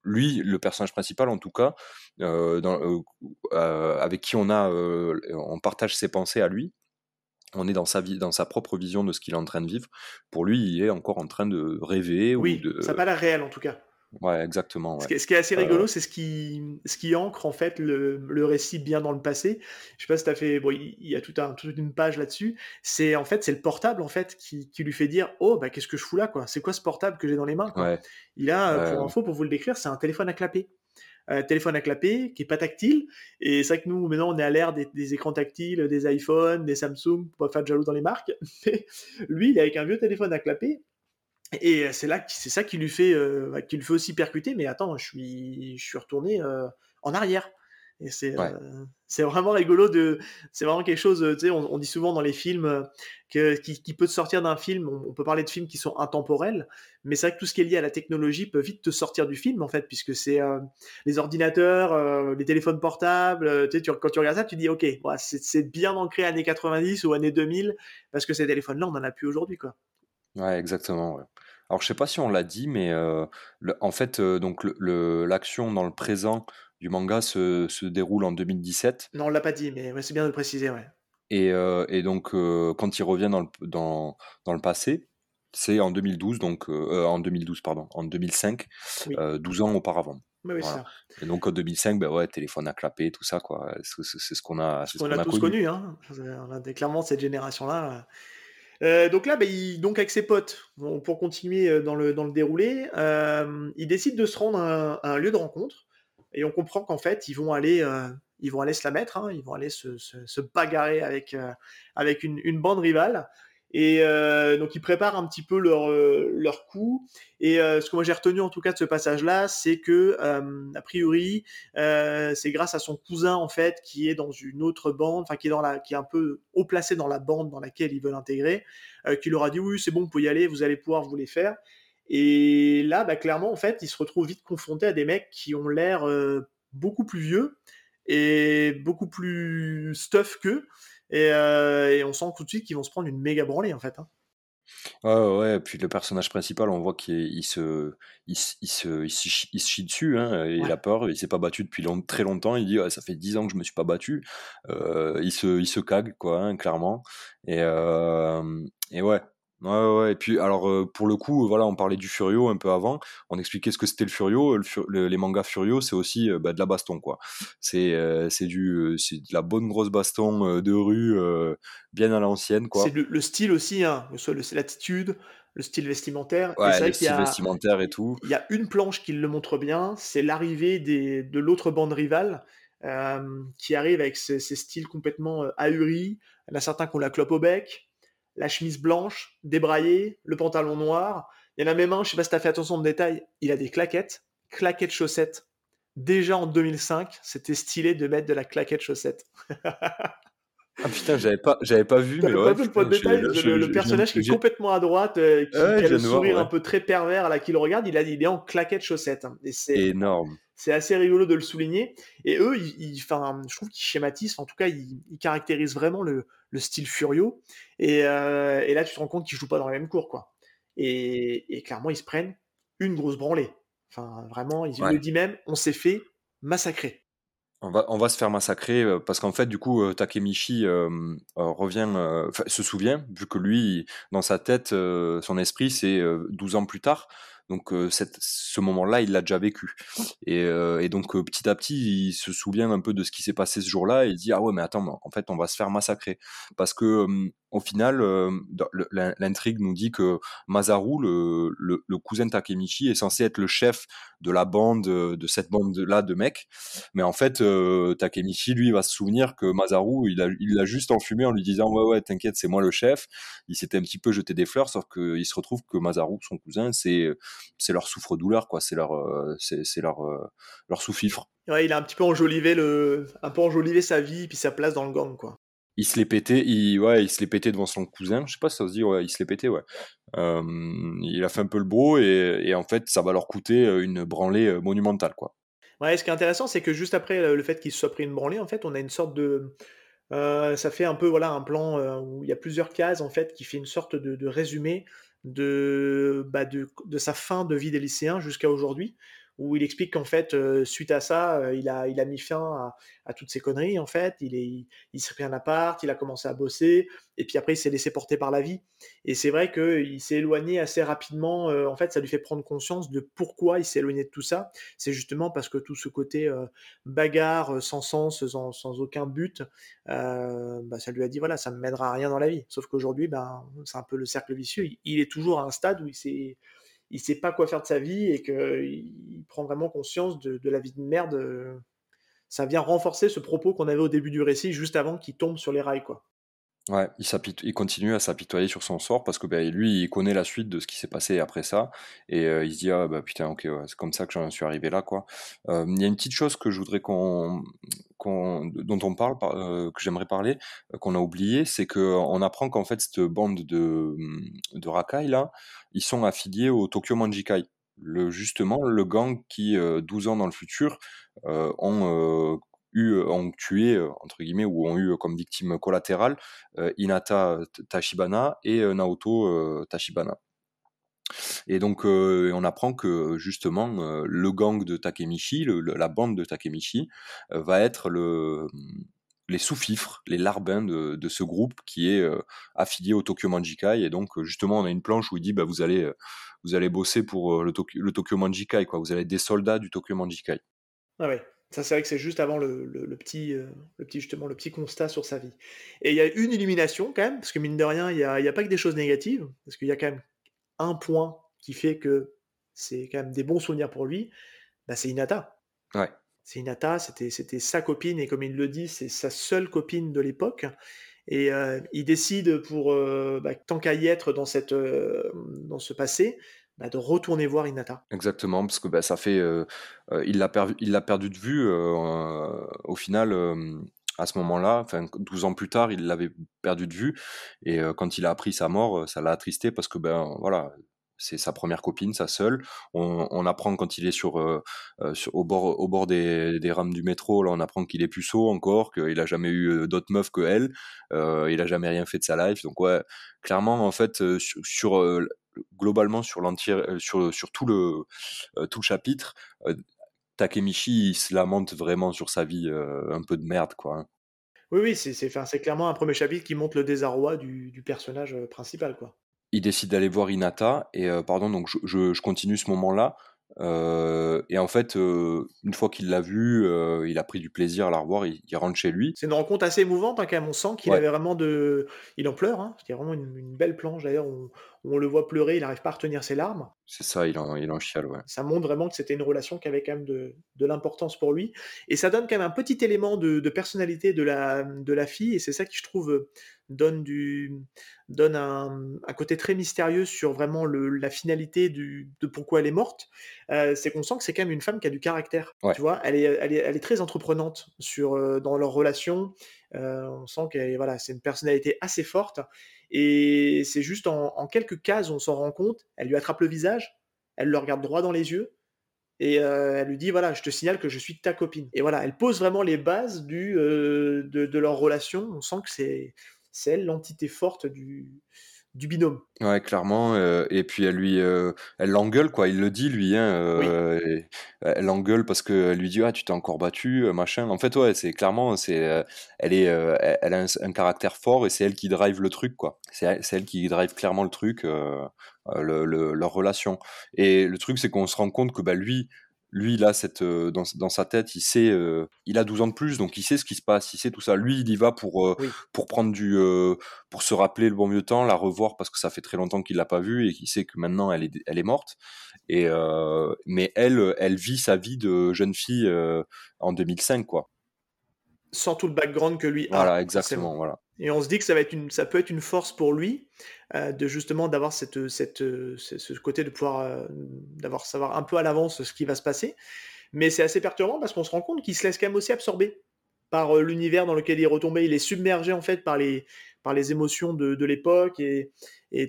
B: lui, le personnage principal en tout cas, dans, avec qui on a, on partage ses pensées à lui, on est dans sa vie, dans sa propre vision de ce qu'il est en train de vivre. Pour lui, il est encore en train de rêver.
A: Oui,
B: ou de...
A: ça n'a pas l'air réel en tout cas.
B: Ouais, exactement.
A: Ce, qui est, assez rigolo, c'est ce qui, ce qui ancre en fait le, le, récit bien dans le passé. Je sais pas si tu as fait. Bon, il y a tout un, toute une page là-dessus. C'est en fait c'est le portable en fait qui, qui, lui fait dire oh bah qu'est-ce que je fous là quoi? C'est quoi ce portable que j'ai dans les mains quoi? Il a pour info pour vous le décrire, c'est un téléphone à clapper. Euh, téléphone à clapper qui est pas tactile. Et c'est vrai que nous, maintenant, on est à l'ère des, écrans tactiles, des iPhones, des Samsung, pour pas faire de jaloux dans les marques. Mais lui, il est avec un vieux téléphone à clapper. Et c'est là, c'est ça qui lui fait, euh, bah, qui lui fait aussi percuter. Mais attends, je suis, je suis retourné euh, en arrière. Et c'est euh, c'est vraiment rigolo de. C'est vraiment quelque chose. Tu sais, on, dit souvent dans les films euh, que, qui, peut te sortir d'un film. On, peut parler de films qui sont intemporels, mais c'est vrai que tout ce qui est lié à la technologie peut vite te sortir du film en fait, puisque c'est euh, les ordinateurs, les téléphones portables. Tu sais, quand tu regardes ça, tu dis ok, c'est bien ancré années 90 ou années 2000, parce que ces téléphones-là, on n'en a plus aujourd'hui, quoi.
B: Ouais, exactement. Alors, je sais pas si on l'a dit, mais en fait, donc l'action dans le présent du manga se, se déroule en 2017.
A: Non, on l'a pas dit, mais c'est bien de le préciser, ouais.
B: Et, euh, et donc, quand il revient dans le, dans, dans le passé, c'est en 2012, donc euh, en 2012, pardon, en 2005, 12 ans auparavant.
A: Oui,
B: voilà. Et donc en 2005, ben ouais, téléphone à clapper, tout ça, quoi. C'est ce qu'on a,
A: ce qu'on a, tous connu. hein. On a clairement cette génération-là. donc là, ben, donc avec ses potes, pour continuer dans le, dans le déroulé, il décide de se rendre à un lieu de rencontre et on comprend qu'en fait, ils vont aller, euh, ils se la mettre, hein, ils vont aller se, se, bagarrer avec, euh, une, bande rivale. Et euh, donc ils préparent un petit peu leur, leur coup. Et ce que moi j'ai retenu en tout cas de ce passage-là, c'est que a priori, c'est grâce à son cousin en fait qui est dans une autre bande, enfin qui est dans la, qui est un peu haut placé dans la bande dans laquelle ils veulent intégrer, qui leur a dit oui c'est bon, vous pouvez y aller, vous allez pouvoir vous les faire. Et là, bah, clairement, en fait, il se retrouve vite confronté à des mecs qui ont l'air euh, beaucoup plus vieux et beaucoup plus stuff qu'eux. Et, euh, et, on sent tout de suite qu'ils vont se prendre une méga branlée, en fait. Hein.
B: Ouais, ouais, puis le personnage principal, on voit qu'il se, il, se, il, se, il, se, chie dessus, hein, il a peur, il s'est pas battu depuis très longtemps, il dit ça fait 10 ans que je me suis pas battu, euh, il, se, il se cague, quoi, hein, clairement. Et, et ouais, Ouais, ouais, et puis alors pour le coup, voilà, on parlait du Furio un peu avant, on expliquait ce que c'était le Furio. Le, les mangas Furio, c'est aussi bah, de la baston, quoi. C'est c'est du c'est de la bonne grosse baston de rue, bien à l'ancienne, quoi.
A: C'est le, style aussi, hein, soit l'attitude, le style vestimentaire.
B: Ouais, le style vestimentaire et tout.
A: Il y a une planche qui le montre bien, c'est l'arrivée des de l'autre bande rivale. qui arrive avec ces, styles complètement ahuris. Il y en a certains qui ont la clope au bec, la chemise blanche, débraillée, le pantalon noir. Il y en a même un, je sais pas si tu as fait attention au détail, il a des claquettes, claquettes chaussettes. Déjà en 2005, c'était stylé de mettre de la claquette chaussette.
B: Ah putain, j'avais pas, j'avais pas vu, mais
A: ouais, pas le, le, personnage qui est complètement à droite, euh, qui, a le sourire un peu très pervers, là, qui le regarde, il, a, il est en claquette chaussette. Hein.
B: c'est énorme.
A: C'est assez rigolo de le souligner. Et eux, ils, je trouve qu'ils schématisent, en tout cas, ils, caractérisent vraiment le, le style Furio. Et, euh, et, là, tu te rends compte qu'ils jouent pas dans la même cour, quoi. Et, et clairement, ils se prennent une grosse branlée. Enfin, vraiment, ils le disent même, on s'est fait massacrer.
B: On va, on va se faire massacrer euh, parce qu'en fait, du coup, euh, Takemichi euh, revient, se souvient, vu que lui, dans sa tête, son esprit, c'est 12 ans plus tard. Donc cette, ce moment-là, il l'a déjà vécu. Et, et donc petit à petit, il se souvient un peu de ce qui s'est passé ce jour-là et il dit ah ouais mais attends, en fait on va se faire massacrer parce que au final, euh, l'intrigue nous dit que Masaru, le, le, cousin de Takemichi, est censé être le chef de la bande, euh, de cette bande-là de mecs. Mais en fait, euh, Takemichi, lui, va se souvenir que Masaru, il l'a juste enfumé en lui disant Ouais, ouais, t'inquiète, c'est moi le chef. Il s'était un petit peu jeté des fleurs, sauf qu'il se retrouve que Masaru, son cousin, c'est leur souffre-douleur, quoi. C'est leur, c'est leur, leur sous-fifre.
A: Ouais, il a un petit peu enjolivé, le, un peu enjolivé sa vie et puis sa place dans le gang, quoi
B: il se l'est pété, il, ouais, il se l'est pété devant son cousin. Je sais pas si ça se dit, ouais, il se l'est pété, ouais. Euh, il a fait un peu le beau et, et, en fait, ça va leur coûter euh, une branlée euh, monumentale, quoi.
A: Ouais, ce qui est intéressant, c'est que juste après, le fait qu'il se soit pris une branlée, en fait, on a une sorte de ça fait un peu, voilà, un plan, où il y a plusieurs cases, en fait, qui fait une sorte de de résumé de, bah, de de sa fin de vie des lycéens jusqu'à aujourd'hui où il explique qu'en fait, suite à ça, il a il a mis fin à à toutes ces conneries, en fait. Il est il s'est pris un appart, il a commencé à bosser et puis après il s'est laissé porter par la vie et c'est vrai qu'il s'est éloigné assez rapidement, en fait, ça lui fait prendre conscience de pourquoi il s'est éloigné de tout ça. C'est justement parce que tout ce côté, bagarre, sans sens, sans sans aucun but, bah, ça lui a dit: «Voilà, ça ne mènera à rien dans la vie». Sauf qu'aujourd'hui, ben, c'est un peu le cercle vicieux. Il il est toujours à un stade où il s'est il sait pas quoi faire de sa vie et qu'il prend vraiment conscience de, de la vie de merde. euh, Ça vient renforcer ce propos qu'on avait au début du récit, juste avant qu'il tombe sur les rails, quoi.
B: Ouais, il il continue à s'apitoyer sur son sort parce que ben, lui, il connaît la suite de ce qui s'est passé après ça et euh, il se dit ah bah putain ok ouais, c'est comme ça que j'en suis arrivé là quoi. Euh, Il y a une petite chose que je voudrais qu'on qu'on dont on parle par- euh, que j'aimerais parler qu'on a oublié c'est que on apprend qu'en fait cette bande de de racailles là ils sont affiliés au Tokyo Manjikai. Le, justement, le gang qui, euh, 12 ans dans le futur, ont eu, ont tué, entre guillemets, ou ont eu comme victime collatérale Hinata Tachibana et Naoto Tachibana. Et donc, euh, on apprend que justement, euh, le gang de Takemichi, le, le, la bande de Takemichi, euh, va être le, les sous-fifres, les larbins de, de, ce groupe qui est affilié au Tokyo Manjikai. Et donc, justement, on a une planche où il dit bah, vous, allez, vous allez bosser pour le, Tokyo, le Tokyo Manjikai, quoi. vous allez être des soldats du Tokyo Manjikai.
A: Ah ouais. Ça, c'est vrai que c'est juste avant le, le, le petit, euh, le petit, justement, le petit constat sur sa vie. Et il y a une illumination, quand même, parce que mine de rien, il n'y a, pas que des choses négatives, parce qu'il y a quand même un point qui fait que c'est quand même des bons souvenirs pour lui, bah, c'est Inata.
B: Ouais.
A: C'est Inata, c'était, c'était sa copine, et comme il le dit, c'est sa seule copine de l'époque. Et euh, il décide, pour euh, bah, tant qu'à y être dans, cette, dans ce passé, bah, de retourner voir Inata.
B: Exactement, parce que bah, ça fait, euh, euh, il l'a perdu, perdu de vue. Euh, au final, à ce moment-là, enfin 12 ans plus tard, il l'avait perdu de vue. Et quand il a appris sa mort, ça l'a attristé parce que ben voilà, c'est sa première copine, sa seule. On, apprend quand il est sur, au bord, au bord des, rames du métro, là, on apprend qu'il est puceau encore, qu'il a jamais eu d'autres meufs que elle, euh, il a jamais rien fait de sa life. Donc ouais, clairement, en fait, sur, globalement sur l'entier, sur, sur tout le euh, tout le chapitre, euh, Takemichi il se lamente vraiment sur sa vie euh, un peu de merde, quoi. Hein.
A: Oui, oui, c'est, clairement un premier chapitre qui montre le désarroi du, du personnage principal, quoi
B: il décide d'aller voir Inata et euh, pardon donc je, je, je, continue ce moment-là euh, et en fait euh, une fois qu'il l'a vu il a pris du plaisir à la revoir il, il rentre chez lui
A: c'est une rencontre assez émouvante hein, quand même on sent qu'il ouais. avait vraiment de il en pleure hein. c'était vraiment une, une, belle planche d'ailleurs on, on, le voit pleurer il n'arrive pas à retenir ses larmes
B: c'est ça il en, il en chiale ouais
A: ça montre vraiment que c'était une relation qui avait quand même de, de l'importance pour lui et ça donne quand même un petit élément de, de personnalité de la, de la fille et c'est ça qui je trouve donne du donne un, un, côté très mystérieux sur vraiment le, la finalité du, de pourquoi elle est morte, euh, c'est qu'on sent que c'est quand même une femme qui a du caractère.
B: Ouais.
A: Tu vois, elle est, elle est, elle est très entreprenante sur euh, dans leur relation. Euh, on sent qu'elle voilà, c'est une personnalité assez forte et c'est juste en, quelques cases on s'en rend compte. Elle lui attrape le visage, elle le regarde droit dans les yeux. Et euh, elle lui dit voilà, je te signale que je suis ta copine. Et voilà, elle pose vraiment les bases du, de, de leur relation. On sent que c'est c'est elle l'entité forte du, du binôme.
B: Ouais, clairement. Euh, et puis elle lui, euh, elle l'engueule quoi. Il le dit lui. Hein, euh, oui. Elle l'engueule parce que lui dit ah tu t'es encore battu machin. En fait ouais, c'est clairement c'est, elle est, elle a un, un, caractère fort et c'est elle qui drive le truc quoi. C'est elle, elle, qui drive clairement le truc, le, le, leur relation. Et le truc c'est qu'on se rend compte que bah lui, lui, là, cette, euh, dans, dans, sa tête, il sait, euh, il a 12 ans de plus, donc il sait ce qui se passe, il sait tout ça. Lui, il y va pour, euh,
A: oui.
B: pour prendre du, pour se rappeler le bon vieux temps, la revoir parce que ça fait très longtemps qu'il l'a pas vue et qu'il sait que maintenant elle est, elle est morte. Et mais elle, elle vit sa vie de jeune fille en 2005, quoi.
A: Sans tout le background que lui a.
B: Voilà, exactement, voilà.
A: Et on se dit que ça, peut être une force pour lui euh, de justement d'avoir ce, côté de pouvoir euh, d'avoir savoir un peu à l'avance ce qui va se passer. Mais c'est assez perturbant parce qu'on se rend compte qu'il se laisse quand même aussi absorber par euh, l'univers dans lequel il est retombé. Il est submergé en fait par les, émotions de, l'époque et,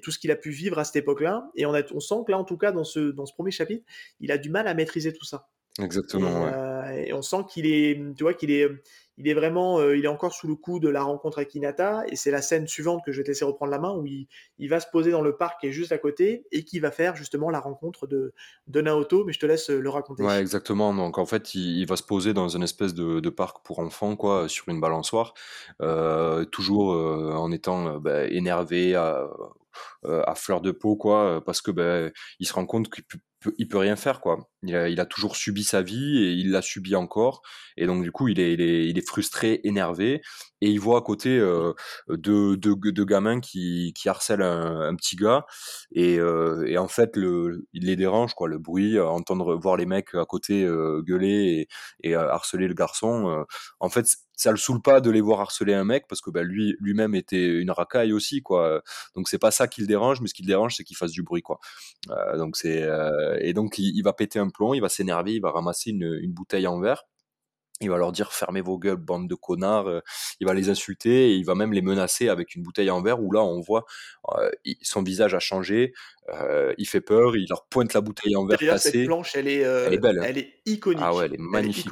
A: tout ce qu'il a pu vivre à cette époque-là. Et on, a, sent que là, en tout cas, dans ce premier chapitre, il a du mal à maîtriser tout ça.
B: Exactement.
A: Et,
B: ouais.
A: euh, et on sent qu'il est, tu vois, qu'il est, il est vraiment, euh, il est encore sous le coup de la rencontre avec Hinata, et c'est la scène suivante que je vais te laisser reprendre la main, où il, va se poser dans le parc qui est juste à côté, et qui va faire justement la rencontre de, de Naoto, mais je te laisse euh, le raconter.
B: Ouais, exactement. Donc en fait, il, va se poser dans une espèce de, parc pour enfants, quoi, sur une balançoire, euh, toujours en étant bah, énervé, à, à, fleur de peau, quoi, parce que bah, il se rend compte qu'il il peut rien faire quoi. Il a, il a, toujours subi sa vie et il l'a subi encore et donc du coup il est, il est, il est frustré, énervé et il voit à côté euh, deux, deux, deux, gamins qui, qui harcèlent un, petit gars et, euh, et, en fait le, il les dérange quoi, le bruit, entendre voir les mecs à côté euh, gueuler et, et harceler le garçon. Euh, en fait ça le saoule pas de les voir harceler un mec parce que bah, lui lui-même était une racaille aussi quoi. Donc c'est pas ça qui le dérange, mais ce qui le dérange c'est qu'il fasse du bruit quoi. Euh, donc c'est euh, et donc il, il, va péter un il va s'énerver, il va ramasser une, une bouteille en verre il va leur dire fermez vos gueules, bande de connards. Euh, il va les insulter et il va même les menacer avec une bouteille en verre où là on voit euh, son visage a changé, euh, il fait peur, il leur pointe la bouteille en verre
A: D'ailleurs, cette planche, elle est,
B: elle est belle. Hein.
A: Elle est iconique.
B: Ah ouais, elle est magnifique.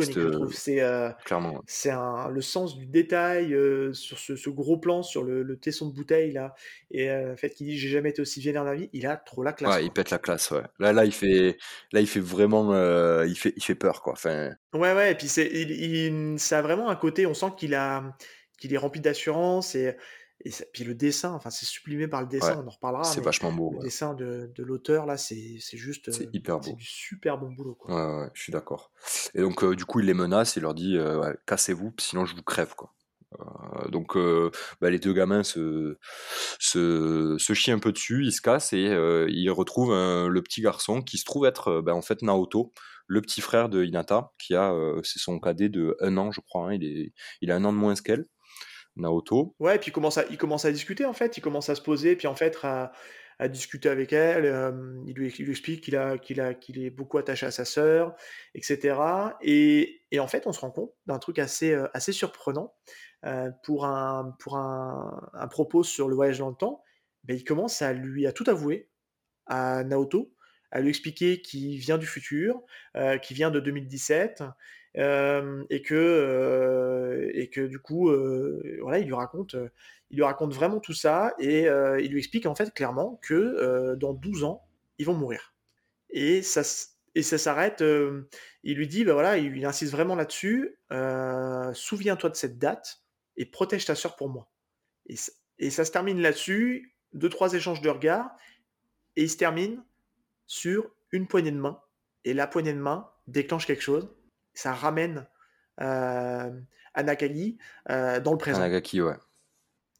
A: C'est clairement. C'est le sens du détail sur ce, gros plan sur le, tesson de bouteille là et le fait qu'il dit j'ai jamais été aussi vénère dans la vie, il a trop la classe.
B: Ouais, il pète la classe. Ouais. Là, là, il fait, là, il fait vraiment, il fait, il fait peur quoi. Enfin.
A: Ouais, ouais. Et puis c'est, il, ça a vraiment un côté, on sent qu'il a, qu'il est rempli d'assurance et, et puis le dessin, enfin c'est sublimé par le dessin, on en reparlera.
B: C'est vachement beau.
A: Le dessin de, de l'auteur là, c'est juste,
B: c'est hyper beau.
A: C'est du super bon boulot. Quoi.
B: Ouais, je suis d'accord. Et donc du coup il les menace, il leur dit cassez-vous, sinon je vous crève quoi. Euh, donc bah, les deux gamins se, se, se, chient un peu dessus, ils se cassent et ils retrouvent le petit garçon qui se trouve être bah, en fait Naoto, le petit frère de Hinata, qui a, euh, c'est son cadet de un an, je crois, hein, il, est, il a un an de moins qu'elle, Naoto.
A: Ouais, et puis il commence, à, il commence à discuter, en fait, il commence à se poser, puis en fait, à, discuter avec elle, euh, il, lui, explique qu'il a, qu'il est beaucoup attaché à sa sœur, etc. Et, en fait, on se rend compte d'un truc assez, euh, assez surprenant pour, un, pour un, un, propos sur le voyage dans le temps. Ben, il commence à lui à tout avouer à Naoto, à lui expliquer qu'il vient du futur, euh, qu'il vient de 2017, et que et que du coup, voilà, il lui raconte, il lui raconte vraiment tout ça, et il lui explique en fait clairement que dans 12 ans, ils vont mourir. Et ça et ça s'arrête. il lui dit, ben voilà, il, insiste vraiment là-dessus. Souviens-toi de cette date et protège ta sœur pour moi. Et, et ça se termine là-dessus. Deux trois échanges de regards et il se termine sur une poignée de main. Et la poignée de main déclenche quelque chose. Ça ramène euh, Anagaki euh, dans le présent.
B: Anagaki, ouais.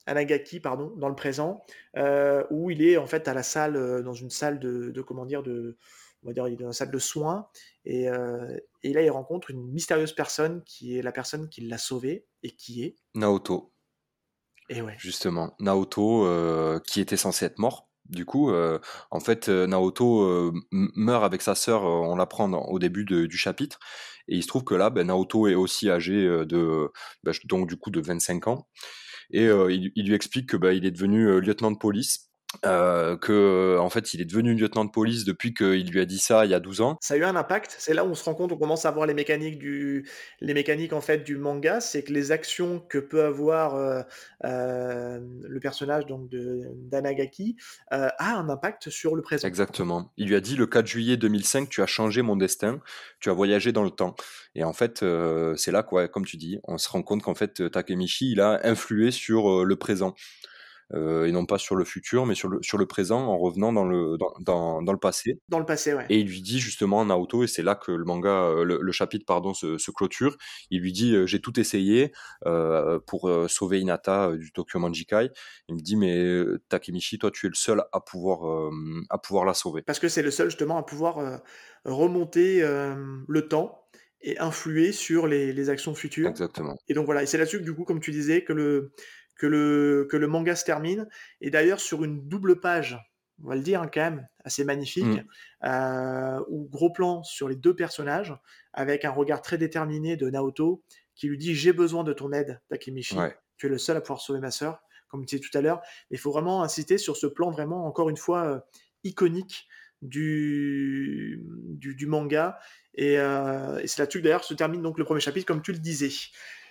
A: Anagaki, pardon, dans le présent, euh, où il est en fait à la salle, euh, dans une salle de, de comment dire, de, on va dire, il est dans une salle de soins, et, et, là il rencontre une mystérieuse personne qui est la personne qui l'a sauvé et qui est
B: Naoto.
A: Et ouais.
B: Justement, Naoto, qui était censé être mort, du coup, euh, en fait, euh, Naoto euh, meurt avec sa sœur, on l'apprend au début du chapitre, et il se trouve que là, ben, Naoto est aussi âgé de, ben, donc du coup de 25 ans, et il, lui explique que ben, il est devenu lieutenant de police, euh, que en fait il est devenu lieutenant de police depuis qu'il lui a dit ça il y a 12 ans.
A: Ça a eu un impact. C'est là où on se rend compte, on commence à voir les mécaniques du, les mécaniques en fait du manga, c'est que les actions que peut avoir euh, euh, le personnage donc de d'Anagaki euh, a un impact sur le présent.
B: Exactement. Il lui a dit le 4 juillet 2005, tu as changé mon destin, tu as voyagé dans le temps. Et en fait, euh, c'est là quoi, comme tu dis, on se rend compte qu'en fait Takemichi il a influé sur le présent. Euh, et non pas sur le futur, mais sur le, sur le présent en revenant dans le, dans, dans, dans le passé.
A: Dans le passé, ouais.
B: Et il lui dit justement Naoto, et c'est là que le manga, euh, le, chapitre pardon, se, se, clôture. Il lui dit euh, j'ai tout essayé euh, pour sauver Hinata du Tokyo Manjikai. Il me dit mais Takemichi, toi tu es le seul à pouvoir à pouvoir la sauver.
A: Parce que c'est le seul justement à pouvoir remonter le temps et influer sur les, les, actions futures.
B: Exactement.
A: Et donc voilà, et c'est là-dessus que du coup, comme tu disais, que le que le, que le manga se termine. Et d'ailleurs, sur une double page, on va le dire hein, quand même, assez magnifique, mm. euh, ou gros plan sur les deux personnages, avec un regard très déterminé de Naoto, qui lui dit J'ai besoin de ton aide, Takemichi. Tu es le seul à pouvoir sauver ma sœur, comme tu disais tout à l'heure. Mais il faut vraiment insister sur ce plan vraiment, encore une fois, euh, iconique du, du, manga. Et, et c'est là-dessus que d'ailleurs se termine donc le premier chapitre, comme tu le disais.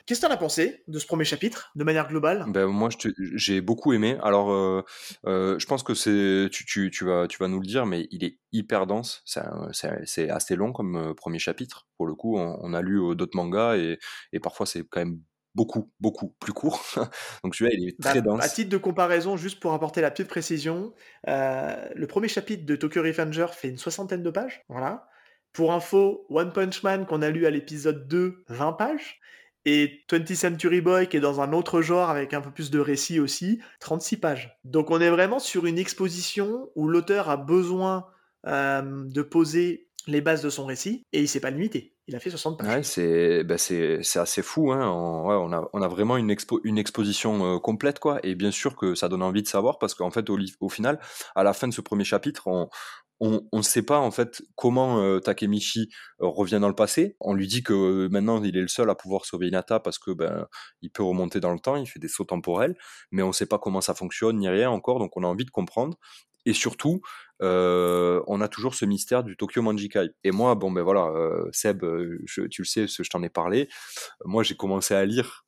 A: Qu'est-ce que tu en as pensé de ce premier chapitre, de manière globale?
B: Ben, Moi, j'ai beaucoup aimé. Alors, euh, euh, je pense que c'est, tu, tu, vas, tu vas nous le dire, mais il est hyper dense. C'est assez long comme euh, premier chapitre. Pour le coup, on, a lu d'autres mangas et, et parfois c'est quand même beaucoup, beaucoup plus court. Donc celui-là, il est bah, très dense.
A: À titre de comparaison, juste pour apporter la petite précision, le premier chapitre de Tokyo Revenger fait une soixantaine de pages. Voilà. Pour info, One Punch Man qu'on a lu à l'épisode 2, 20 pages et 20th Century Boy qui est dans un autre genre avec un peu plus de récit aussi, 36 pages. Donc on est vraiment sur une exposition où l'auteur a besoin euh, de poser les bases de son récit et il s'est pas limité. Il a fait 60 pages.
B: Ouais, c'est bah assez fou. Hein. On, a, vraiment une exposition euh, complète. quoi. Et bien sûr que ça donne envie de savoir parce qu'en fait, au, au, final, à la fin de ce premier chapitre, on, on ne sait pas en fait comment euh, Takemichi euh, revient dans le passé. On lui dit que euh, maintenant il est le seul à pouvoir sauver Inata parce que ben il peut remonter dans le temps, il fait des sauts temporels, mais on ne sait pas comment ça fonctionne ni rien encore, donc on a envie de comprendre. Et surtout, on a toujours ce mystère du Tokyo Manjikai. Et moi, bon ben voilà, Seb, tu le sais, je t'en ai parlé. Moi, j'ai commencé à lire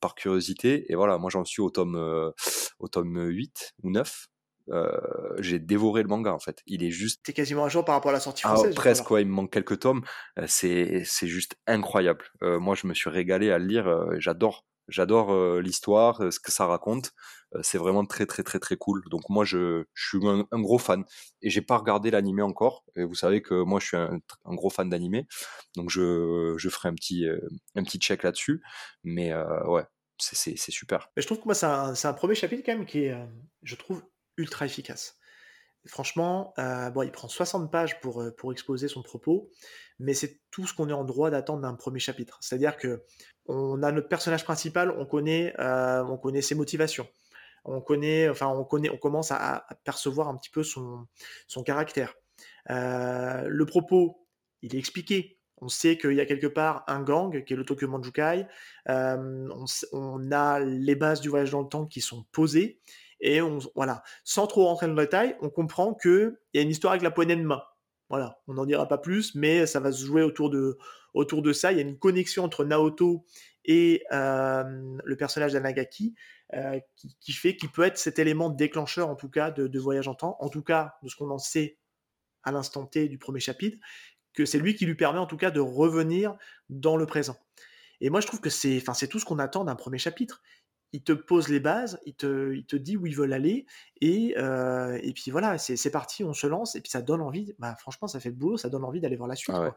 B: par curiosité, et voilà, moi j'en suis au tome, au tome 8 ou 9. Euh, j'ai dévoré le manga en fait. Il est juste.
A: T'es quasiment un jour par rapport à la sortie ah, française.
B: presque, ouais, il me manque quelques tomes. Euh, c'est c'est juste incroyable. Euh, moi, je me suis régalé à le lire. J'adore, j'adore l'histoire, ce que ça raconte. c'est vraiment très très très très cool. Donc moi, je, je suis un, gros fan. Et j'ai pas regardé l'animé encore. Et vous savez que moi, je suis un, un gros fan d'animé. Donc je je ferai un petit un petit check là-dessus. Mais ouais, c'est super.
A: Mais je trouve que moi, c'est un, un, premier chapitre quand même qui est, je trouve, ultra efficace. franchement, euh, bon, il prend 60 pages pour, euh, pour exposer son propos, mais c'est tout ce qu'on est en droit d'attendre d'un premier chapitre. C'est-à-dire que on a notre personnage principal, on connaît, euh, on connaît ses motivations, on connaît, enfin, on connaît, on commence à, percevoir un petit peu son, son caractère. le propos, il est expliqué. On sait qu'il y a quelque part un gang qui est le Tokyo Manjukai. on, on, a les bases du voyage dans le temps qui sont posées et on, voilà, sans trop rentrer dans le détail, on comprend qu'il y a une histoire avec la poignée de main. Voilà, on n'en dira pas plus, mais ça va se jouer autour de, autour de ça. Il y a une connexion entre Naoto et euh, le personnage d'Anagaki euh, qui, fait qu'il peut être cet élément déclencheur, en tout cas, de, voyage en temps, en tout cas, de ce qu'on en sait à l'instant T du premier chapitre, que c'est lui qui lui permet, en tout cas, de revenir dans le présent. Et moi, je trouve que c'est, c'est tout ce qu'on attend d'un premier chapitre il te pose les bases, il te, il te dit où ils veulent aller, et, euh, et puis voilà, c'est parti, on se lance, et puis ça donne envie, bah, franchement, ça fait le boulot, ça donne envie d'aller voir la suite. Ah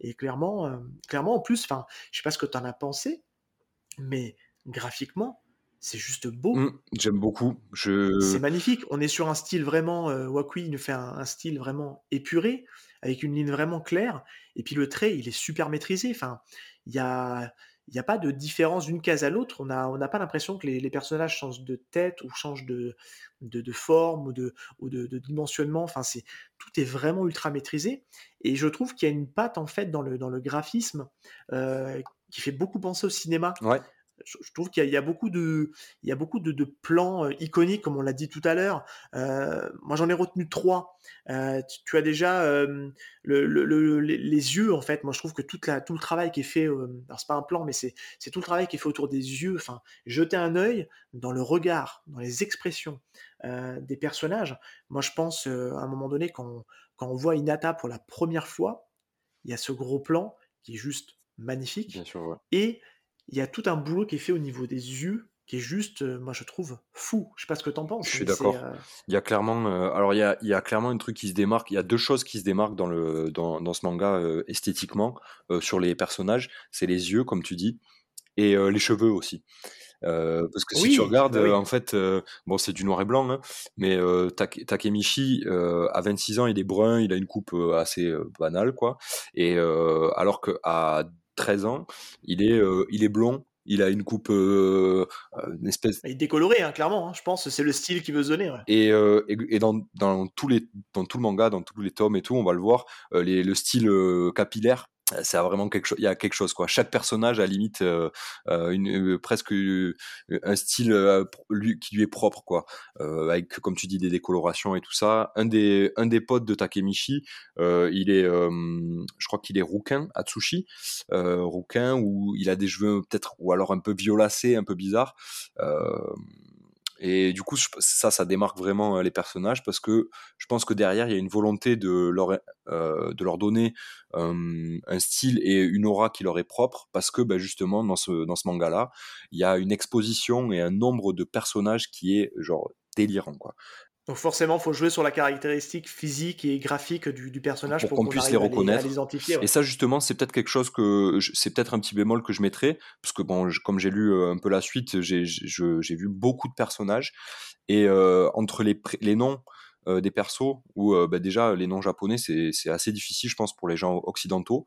A: et clairement, euh, clairement, en plus, enfin, je sais pas ce que tu en as pensé, mais graphiquement, c'est juste beau. Mmh,
B: j'aime beaucoup. Je...
A: C'est magnifique. On est sur un style vraiment. Euh, Wakui il nous fait un, style vraiment épuré, avec une ligne vraiment claire. Et puis le trait, il est super maîtrisé. Enfin, il y a, il n'y a pas de différence d'une case à l'autre. On n'a pas l'impression que les, personnages changent de tête ou changent de, forme ou, de, dimensionnement. Tout est vraiment ultra maîtrisé. Et je trouve qu'il y a une patte en fait dans le, graphisme euh, qui fait beaucoup penser au cinéma. Je, trouve qu'il y, a beaucoup de, il y a beaucoup de, plans euh, iconiques, comme on l'a dit tout à l'heure. Euh, moi, j'en ai retenu trois. Euh, tu, as déjà les, yeux, en fait. Moi, je trouve que toute la, tout le travail qui est fait, alors c'est pas un plan, mais c'est, tout le travail qui est fait autour des yeux. Enfin, jeter un œil dans le regard, dans les expressions des personnages. Moi, je pense à un moment donné quand, quand on voit Inata pour la première fois, il y a ce gros plan qui est juste magnifique.
B: Bien sûr,
A: Et il y a tout un boulot qui est fait au niveau des yeux qui est juste, euh, moi je trouve, fou. Je sais pas ce que tu en penses.
B: Je suis d'accord. Euh, il y a clairement, euh, alors il y a, il y a, clairement un truc qui se démarque. Il y a deux choses qui se démarquent dans, le, dans, dans ce manga esthétiquement sur les personnages. C'est les yeux, comme tu dis, et les cheveux aussi. parce que si tu regardes, bah en fait, bon, c'est du noir et blanc, hein, mais Takemichi, à 26 ans, il est brun, il a une coupe assez banale, quoi. Et alors qu'à 13 ans, il est, euh, il est blond, il a une coupe, euh, euh, une espèce.
A: Il est décoloré, hein, clairement. Hein, je pense, c'est le style qu'il veut donner.
B: Et, et, dans, dans, tous les, dans tout le manga, dans tous les tomes et tout, on va le voir, les, le style capillaire c'est vraiment quelque chose il y a quelque chose quoi. Chaque personnage a limite euh, euh, une, euh, presque un style lui, qui lui est propre quoi. Avec comme tu dis des décolorations et tout ça. Un des un des potes de Takemichi il est je crois qu'il est rouquin Atsushi. Rouquin où il a des cheveux peut-être ou alors un peu violacés un peu bizarres et du coup, ça, ça démarque vraiment les personnages parce que je pense que derrière, il y a une volonté de leur, euh, de leur donner un style et une aura qui leur est propre parce que ben, justement, dans ce, dans ce manga-là, il y a une exposition et un nombre de personnages qui est genre délirant. Quoi.
A: Donc forcément, il faut jouer sur la caractéristique physique et graphique du, personnage
B: pour, qu'on puisse les reconnaître. Et ça, justement, c'est peut-être quelque chose que c'est peut-être un petit bémol que je mettrais, parce que bon, comme j'ai lu euh, un peu la suite, j'ai vu beaucoup de personnages et euh, entre les, les noms euh, des persos, où bah, déjà les noms japonais, c'est assez difficile, je pense, pour les gens occidentaux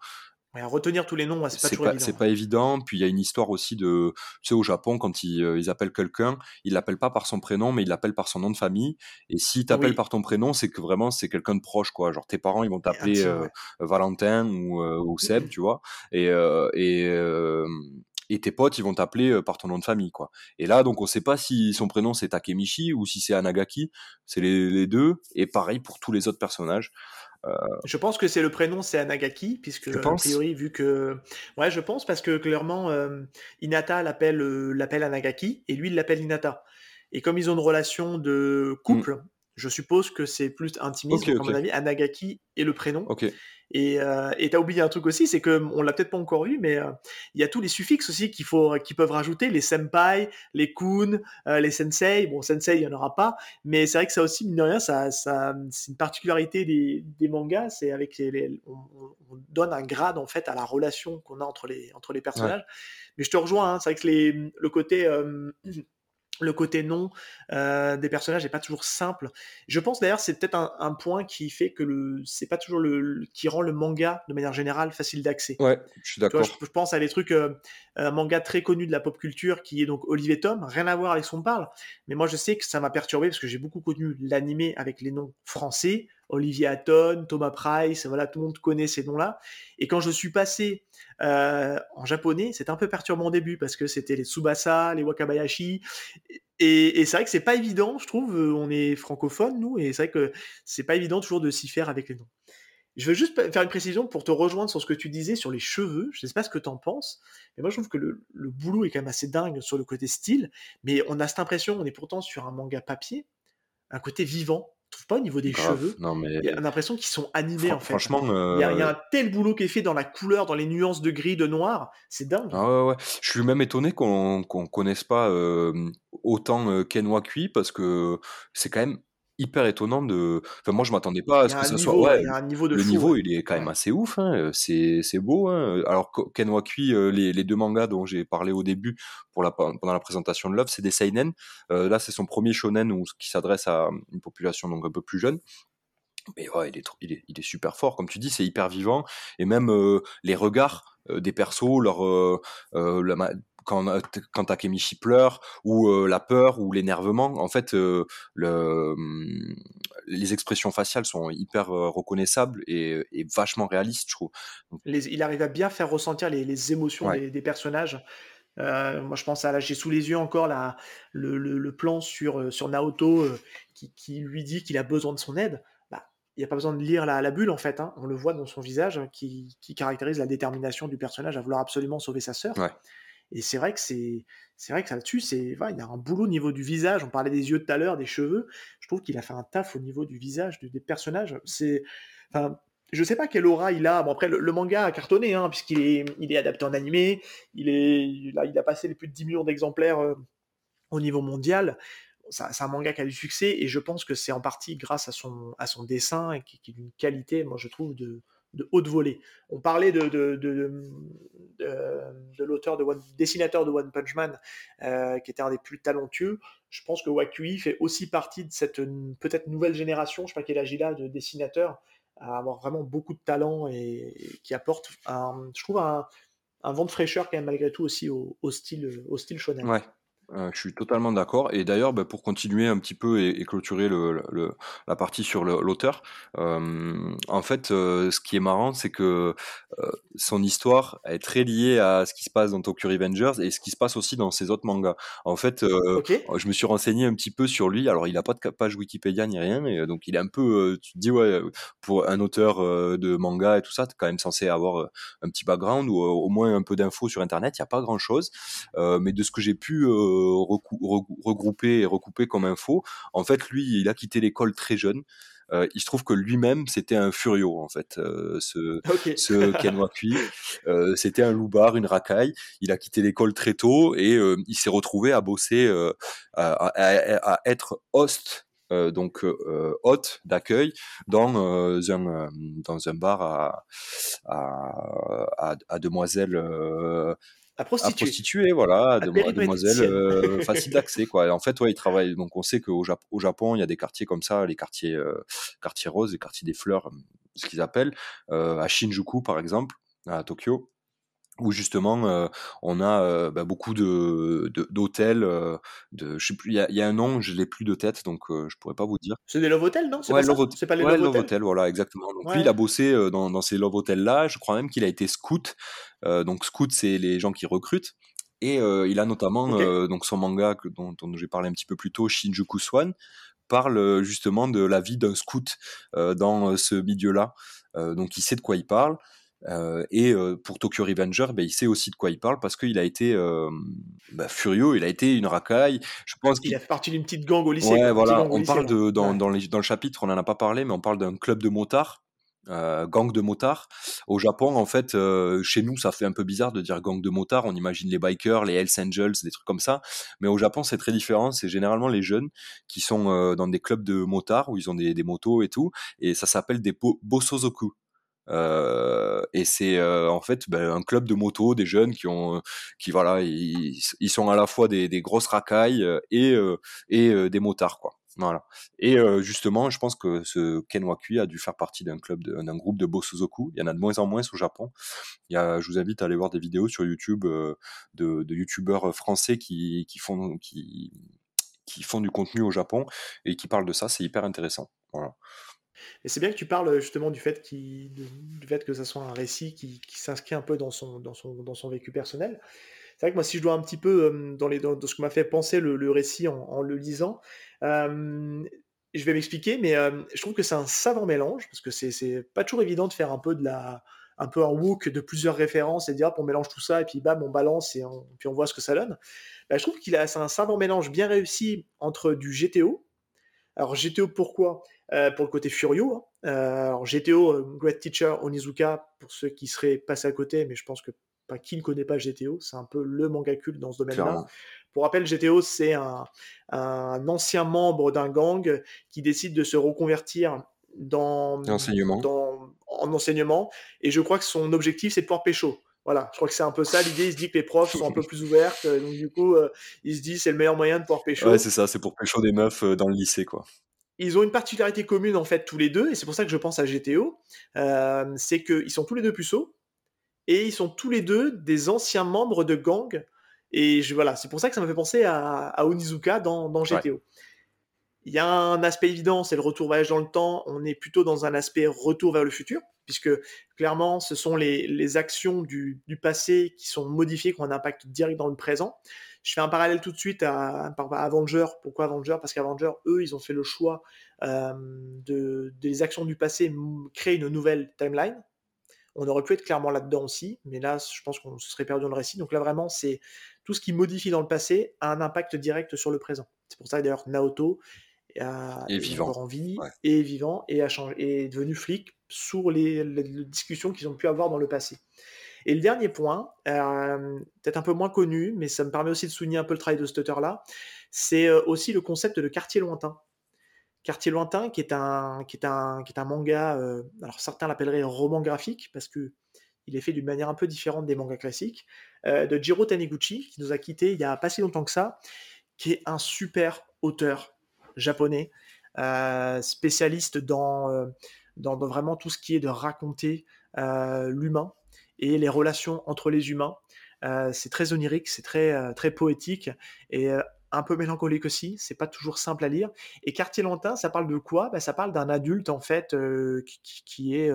A: retenir tous les noms, c'est pas toujours
B: évident. C'est pas évident. Puis il y a une histoire aussi de, tu sais, au Japon, quand ils, euh, ils appellent quelqu'un, ils l'appellent pas par son prénom, mais ils l'appellent par son nom de famille. Et s'ils t'appellent par ton prénom, c'est que vraiment c'est quelqu'un de proche, quoi. Genre tes parents, ils vont t'appeler euh, Valentin ou, euh, ou Seb, tu vois. Et, et et tes potes ils vont t'appeler par ton nom de famille quoi. Et là donc on sait pas si son prénom c'est Takemichi ou si c'est Anagaki, c'est les, les, deux et pareil pour tous les autres personnages.
A: Euh, je pense que c'est le prénom, c'est Anagaki, puisque a priori, vu que, ouais, je pense parce que clairement, euh, Inata l'appelle euh, l'appelle Anagaki et lui il l'appelle Inata. Et comme ils ont une relation de couple, mm. Je suppose que c'est plus intimiste. à mon avis, Anagaki est le prénom. Et euh, tu as oublié un truc aussi, c'est que on l'a peut-être pas encore vu, mais euh, il y a tous les suffixes aussi qu'il faut, qui peuvent rajouter, les senpai, les kun, euh, les sensei. Bon, sensei, il y en aura pas, mais c'est vrai que ça aussi, mine de rien, ça, ça c'est une particularité des, des mangas, c'est avec les, on, on, donne un grade en fait à la relation qu'on a entre les entre les personnages. Mais je te rejoins, hein, c'est vrai que les, le côté euh, le côté non euh, des personnages n'est pas toujours simple. Je pense d'ailleurs c'est peut-être un, point qui fait que le c'est pas toujours le, qui rend le manga de manière générale facile d'accès.
B: Ouais, je suis d'accord.
A: Je, pense à des trucs euh, un manga très connu de la pop culture qui est donc Olivier Tom, rien à voir avec son parle, mais moi je sais que ça m'a perturbé parce que j'ai beaucoup connu l'animé avec les noms français, Olivier Hatton, Thomas Price, voilà, tout le monde connaît ces noms-là. Et quand je suis passé euh, en japonais, c'était un peu perturbant au début parce que c'était les Tsubasa, les Wakabayashi. Et, c'est vrai que c'est pas évident, je trouve. On est francophone, nous, et c'est vrai que c'est pas évident toujours de s'y faire avec les noms. Je veux juste faire une précision pour te rejoindre sur ce que tu disais sur les cheveux. Je sais pas ce que tu en penses, mais moi je trouve que le, le, boulot est quand même assez dingue sur le côté style. Mais on a cette impression, on est pourtant sur un manga papier, un côté vivant trouve pas au niveau des cheveux.
B: Non, mais...
A: Il y a l'impression qu'ils sont animés en fait.
B: Franchement,
A: il, y a, un tel boulot qui est fait dans la couleur, dans les nuances de gris, de noir, c'est dingue.
B: Ah ouais, ouais. Je suis même étonné qu'on qu'on connaisse pas euh, autant euh, Ken Wakui parce que c'est quand même hyper étonnant de. Enfin, moi, je m'attendais pas à ce que ça soit. Ouais,
A: un niveau de
B: le niveau, il est quand même assez ouf. Hein. C'est, beau. Hein. Alors, Ken Wakui, euh, les, les deux mangas dont j'ai parlé au début pour la, pendant la présentation de Love, c'est des seinen. Euh, là, c'est son premier shonen où, qui s'adresse à une population donc un peu plus jeune. Mais ouais, il est, il est, il est super fort, comme tu dis, c'est hyper vivant. Et même euh, les regards des persos, leur, la, quand, quand Takemichi pleure, ou euh, la peur, ou l'énervement, en fait, euh, le, hum, les expressions faciales sont hyper reconnaissables et, et, vachement réalistes, je trouve.
A: il arrive à bien faire ressentir les, les émotions des, des, personnages. moi, je pense à là, j'ai sous les yeux encore la, le, le, le plan sur, sur Naoto qui, qui, lui dit qu'il a besoin de son aide. Bah, il n'y a pas besoin de lire la, la bulle en fait, hein. on le voit dans son visage qui, qui, caractérise la détermination du personnage à vouloir absolument sauver sa sœur.
B: Ouais.
A: Et c'est vrai que c'est, c'est vrai que là-dessus, c'est, il y a un boulot au niveau du visage. On parlait des yeux tout à l'heure, des cheveux. Je trouve qu'il a fait un taf au niveau du visage des personnages. C'est, enfin, je sais pas quelle aura il a. Bon après, le, manga a cartonné, hein, puisqu'il est, il est adapté en animé. Il est, là, il a passé les plus de 10 millions d'exemplaires euh, au niveau mondial. C'est un manga qui a du succès et je pense que c'est en partie grâce à son, à son dessin et qui, qui est d'une qualité, moi je trouve, de, de haute volée. On parlait de, de, de, de l'auteur, de one, dessinateur de One Punch Man, euh, qui était un des plus talentueux. Je pense que Wakui fait aussi partie de cette peut-être nouvelle génération, je sais pas quel âge il a, de dessinateurs, à avoir vraiment beaucoup de talent et, qui apporte, un, je trouve, un, un, vent de fraîcheur quand même malgré tout aussi au, style, au style shonen.
B: Ouais. Euh, je suis totalement d'accord. Et d'ailleurs, bah, pour continuer un petit peu et, clôturer le, le, la partie sur l'auteur, euh, en fait, euh, ce qui est marrant, c'est que son histoire est très liée à ce qui se passe dans Tokyo Revengers et ce qui se passe aussi dans ses autres mangas. En fait, euh, je me suis renseigné un petit peu sur lui. Alors, il n'a pas de page Wikipédia ni rien, et donc il est un peu, tu te dis, ouais, pour un auteur de manga et tout ça, tu es quand même censé avoir un petit background ou au moins un peu d'infos sur Internet. Il n'y a pas grand-chose. mais de ce que j'ai pu regrouper et recouper comme info. En fait, lui, il a quitté l'école très jeune. Euh, il se trouve que lui-même, c'était un furio, en fait, euh, ce, okay. ce Ken Wakui. Euh, c'était un loupard, une racaille. Il a quitté l'école très tôt et euh, il s'est retrouvé à bosser, à, à, à, être host donc hôte d'accueil dans un dans un bar à, à demoiselles
A: à prostituer.
B: À prostituer, voilà, à, demoiselles euh, facile d'accès, quoi. en fait, ouais, ils travaillent. Donc, on sait qu'au Japon, au Japon, il y a des quartiers comme ça, les quartiers, euh, quartiers roses, les quartiers des fleurs, ce qu'ils appellent, euh, à Shinjuku, par exemple, à Tokyo où justement euh, on a euh, bah, beaucoup de d'hôtels de, de, je sais plus il y a, y a, un nom je l'ai plus de tête donc euh, je pourrais pas vous dire.
A: C'est des love hotels non?
B: C'est ouais, pas, pas les ouais, love, hotels? Voilà exactement. Donc ouais. lui il a bossé dans, dans ces love hotels là je crois même qu'il a été scout donc scout c'est les gens qui recrutent. Et il a notamment okay. donc son manga que, dont, dont j'ai parlé un petit peu plus tôt Shinjuku Swan parle justement de la vie d'un scout dans ce milieu là donc il sait de quoi il parle euh, et euh, pour Tokyo Revenger, ben, il sait aussi de quoi il parle parce qu'il a été euh, bah, furieux, il a été une racaille. Je pense
A: qu'il a fait partie d'une petite gang au lycée.
B: Ouais, voilà. On parle de dans, ouais. dans, les, dans, le chapitre, on n'en a pas parlé, mais on parle d'un club de motards. Gang de motards. Au Japon, en fait, chez nous, ça fait un peu bizarre de dire gang de motards. On imagine les bikers, les Hells Angels, des trucs comme ça. Mais au Japon, c'est très différent. C'est généralement les jeunes qui sont dans des clubs de motards où ils ont des, des motos et tout. Et ça s'appelle des bo bosozoku. Euh, et c'est euh, en fait ben, un club de moto, des jeunes qui ont, qui voilà, ils, sont à la fois des, grosses racailles euh, et euh, et euh, des motards quoi. Voilà. Et justement, je pense que ce Ken Wakui a dû faire partie d'un club, d'un groupe de Bosuzoku. Il y en a de moins en moins au Japon. Il y a, je vous invite à aller voir des vidéos sur YouTube de, de youtubeurs français qui, qui font qui qui font du contenu au Japon et qui parlent de ça. C'est hyper intéressant. Voilà.
A: Et c'est bien que tu parles justement du fait, que ça soit un récit qui, s'inscrit un peu dans son, vécu personnel. C'est vrai que moi, si je dois un petit peu, dans, les, dans, ce que m'a fait penser le, récit en, le lisant, euh, je vais m'expliquer, mais euh, je trouve que c'est un savant mélange, parce que c'est pas toujours évident de faire un peu un peu wook de plusieurs références et de dire hop, on mélange tout ça et puis bam on balance et on, puis on voit ce que ça donne. Bah, je trouve qu'il a c'est un savant mélange bien réussi entre du GTO. Alors GTO pourquoi? Euh, pour le côté Furio. Hein. Euh, alors GTO, euh, Great Teacher Onizuka, pour ceux qui seraient passés à côté, mais je pense que pas qui ne connaît pas GTO, c'est un peu le manga culte dans ce domaine-là. Pour rappel, GTO, c'est un, un, ancien membre d'un gang qui décide de se reconvertir dans,
B: enseignement.
A: dans en enseignement, et je crois que son objectif, c'est de pouvoir pécho. Voilà, je crois que c'est un peu ça l'idée. Il se dit que les profs sont un peu plus ouvertes, donc du coup, euh, il se dit c'est le meilleur moyen de pouvoir pécho.
B: Ouais, c'est ça, c'est pour pécho des meufs dans le lycée, quoi
A: ils ont une particularité commune en fait tous les deux, et c'est pour ça que je pense à GTO, euh, c'est qu'ils sont tous les deux puceaux, et ils sont tous les deux des anciens membres de gangs, et je, voilà, c'est pour ça que ça m'a fait penser à, à Onizuka dans, dans GTO. Ouais. Il y a un aspect évident, c'est le retour voyage dans le temps, on est plutôt dans un aspect retour vers le futur, puisque clairement ce sont les, les actions du, du, passé qui sont modifiées, qui ont un impact direct dans le présent. Je fais un parallèle tout de suite à, à Avenger. Pourquoi Avenger? Parce qu'Avenger, eux, ils ont fait le choix euh, de, des actions du passé créer une nouvelle timeline. On aurait pu être clairement là-dedans aussi, mais là, je pense qu'on se serait perdu dans le récit. Donc là, vraiment, c'est tout ce qui modifie dans le passé a un impact direct sur le présent. C'est pour ça que d'ailleurs, Naoto a,
B: est vivant.
A: encore en vie, ouais. est vivant et a changé, est devenu flic sur les, les, les discussions qu'ils ont pu avoir dans le passé. Et le dernier point, euh, peut-être un peu moins connu, mais ça me permet aussi de souligner un peu le travail de ce auteur-là, c'est euh, aussi le concept de quartier lointain. Quartier lointain, qui est un, qui est un, qui est un manga, euh, alors certains l'appelleraient roman graphique, parce que il est fait d'une manière un peu différente des mangas classiques, de Jiro Taniguchi, qui nous a quittés il y a pas si longtemps que ça, qui est un super auteur japonais, spécialiste dans, dans, vraiment tout ce qui est de raconter l'humain, et les relations entre les humains. c'est très onirique, c'est très, très poétique et un peu mélancolique aussi, c'est pas toujours simple à lire. Et Quartier Lointain, ça parle de quoi? Bah, Ça parle d'un adulte en fait qui, est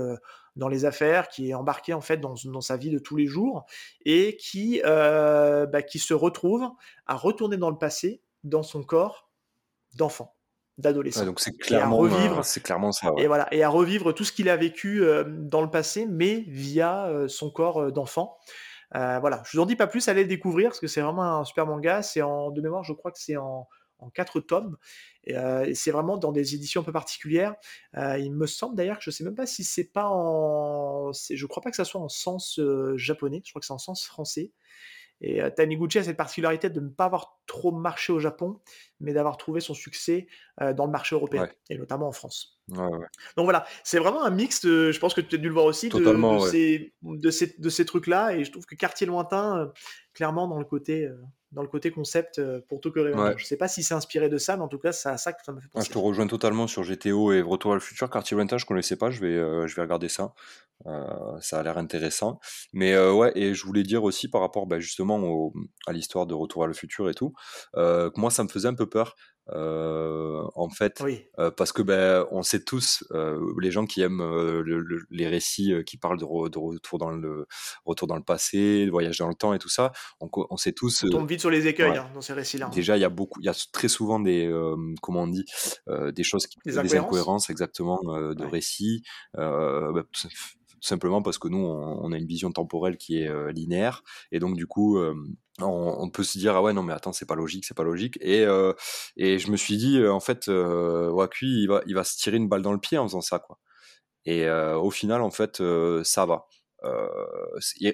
A: dans les affaires, qui est embarqué en fait dans, sa vie de tous les jours et qui, bah, qui se retrouve à retourner dans le passé, dans son corps d'enfant d'adolescent.
B: donc c'est clairement, revivre, c'est clairement ça.
A: Et voilà, et à revivre tout ce qu'il a vécu dans le passé, mais via son corps d'enfant. Euh, voilà, je vous en dis pas plus, allez le découvrir parce que c'est vraiment un super manga. C'est en de mémoire, je crois que c'est en, en quatre tomes. Euh, et, c'est vraiment dans des éditions un peu particulières. Euh, il me semble d'ailleurs que je sais même pas si c'est pas en, je crois pas que ça soit en sens japonais. Je crois que c'est en sens français. Et Taniguchi a cette particularité de ne pas avoir trop marché au Japon, mais d'avoir trouvé son succès dans le marché européen, et notamment en France. Donc voilà, c'est vraiment un mix, je pense que tu as dû le voir aussi, de, ces, de, ces, de, ces, trucs-là, et je trouve que Quartier Lointain, clairement dans le côté dans le côté concept euh, pour Tokyo Revengers. Je sais pas si c'est inspiré de ça, mais en tout cas, c'est à ça que ça me fait penser.
B: je te rejoins totalement sur GTO et Retour à le futur. Quartier Lointain, je connaissais pas, je vais, euh, je vais regarder ça. Euh, ça a l'air intéressant. Mais ouais, et je voulais dire aussi par rapport bah, justement à l'histoire de Retour à le futur et tout, que moi, ça me faisait un peu peur. Euh, en fait, euh, parce que ben on sait tous euh, les gens qui aiment les récits qui parlent de, retour dans le retour dans le passé, de voyage dans le temps et tout ça. On, on sait tous.
A: On tombe vite sur les écueils hein, dans ces récits-là. Hein.
B: Déjà, il y a beaucoup, il y a très souvent des comment on dit des choses, qui, des, incohérences. exactement de récits. Ben, tout simplement parce que nous, on, a une vision temporelle qui est linéaire, et donc du coup, on, peut se dire ah ouais non mais attends c'est pas logique c'est pas logique. Et euh, et je me suis dit euh, en fait euh, Wakui il va il va se tirer une balle dans le pied en faisant ça quoi. Et euh, au final en fait ça va.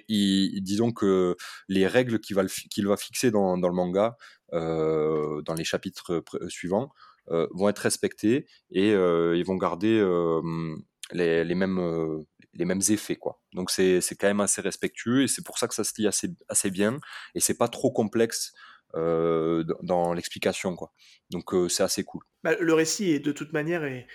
B: Disons que les règles qu'il va qu'il va fixer dans, dans le manga dans les chapitres suivants vont être respectées et ils vont garder les, les mêmes les mêmes effets quoi. Donc c'est quand même assez respectueux et c'est pour ça que ça se lit assez, assez bien et c'est pas trop complexe euh, dans l'explication quoi. Donc euh, c'est assez cool.
A: Bah, le récit est de toute manière est,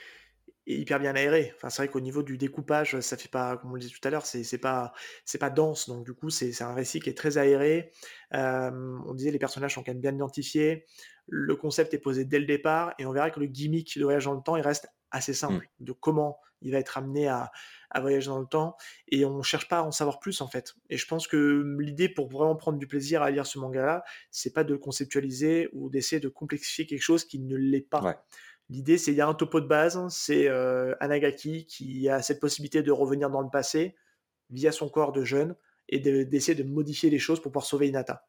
A: hyper bien aéré. Enfin c'est vrai qu'au niveau du découpage ça fait pas comme on le disait tout à l'heure c'est pas c'est pas dense donc du coup c'est un récit qui est très aéré. Euh, on disait les personnages sont quand même bien identifiés. Le concept est posé dès le départ et on verra que le gimmick de voyage dans le temps il reste assez simple mmh. de comment il va être amené à, voyager dans le temps et on cherche pas à en savoir plus en fait. Et je pense que l'idée pour vraiment prendre du plaisir à lire ce manga-là, c'est pas de le conceptualiser ou d'essayer de complexifier quelque chose qui ne l'est pas. L'idée, c'est il y a un topo de base, c'est euh, Anagaki qui a cette possibilité de revenir dans le passé via son corps de jeune et d'essayer de, modifier les choses pour pouvoir sauver Inata.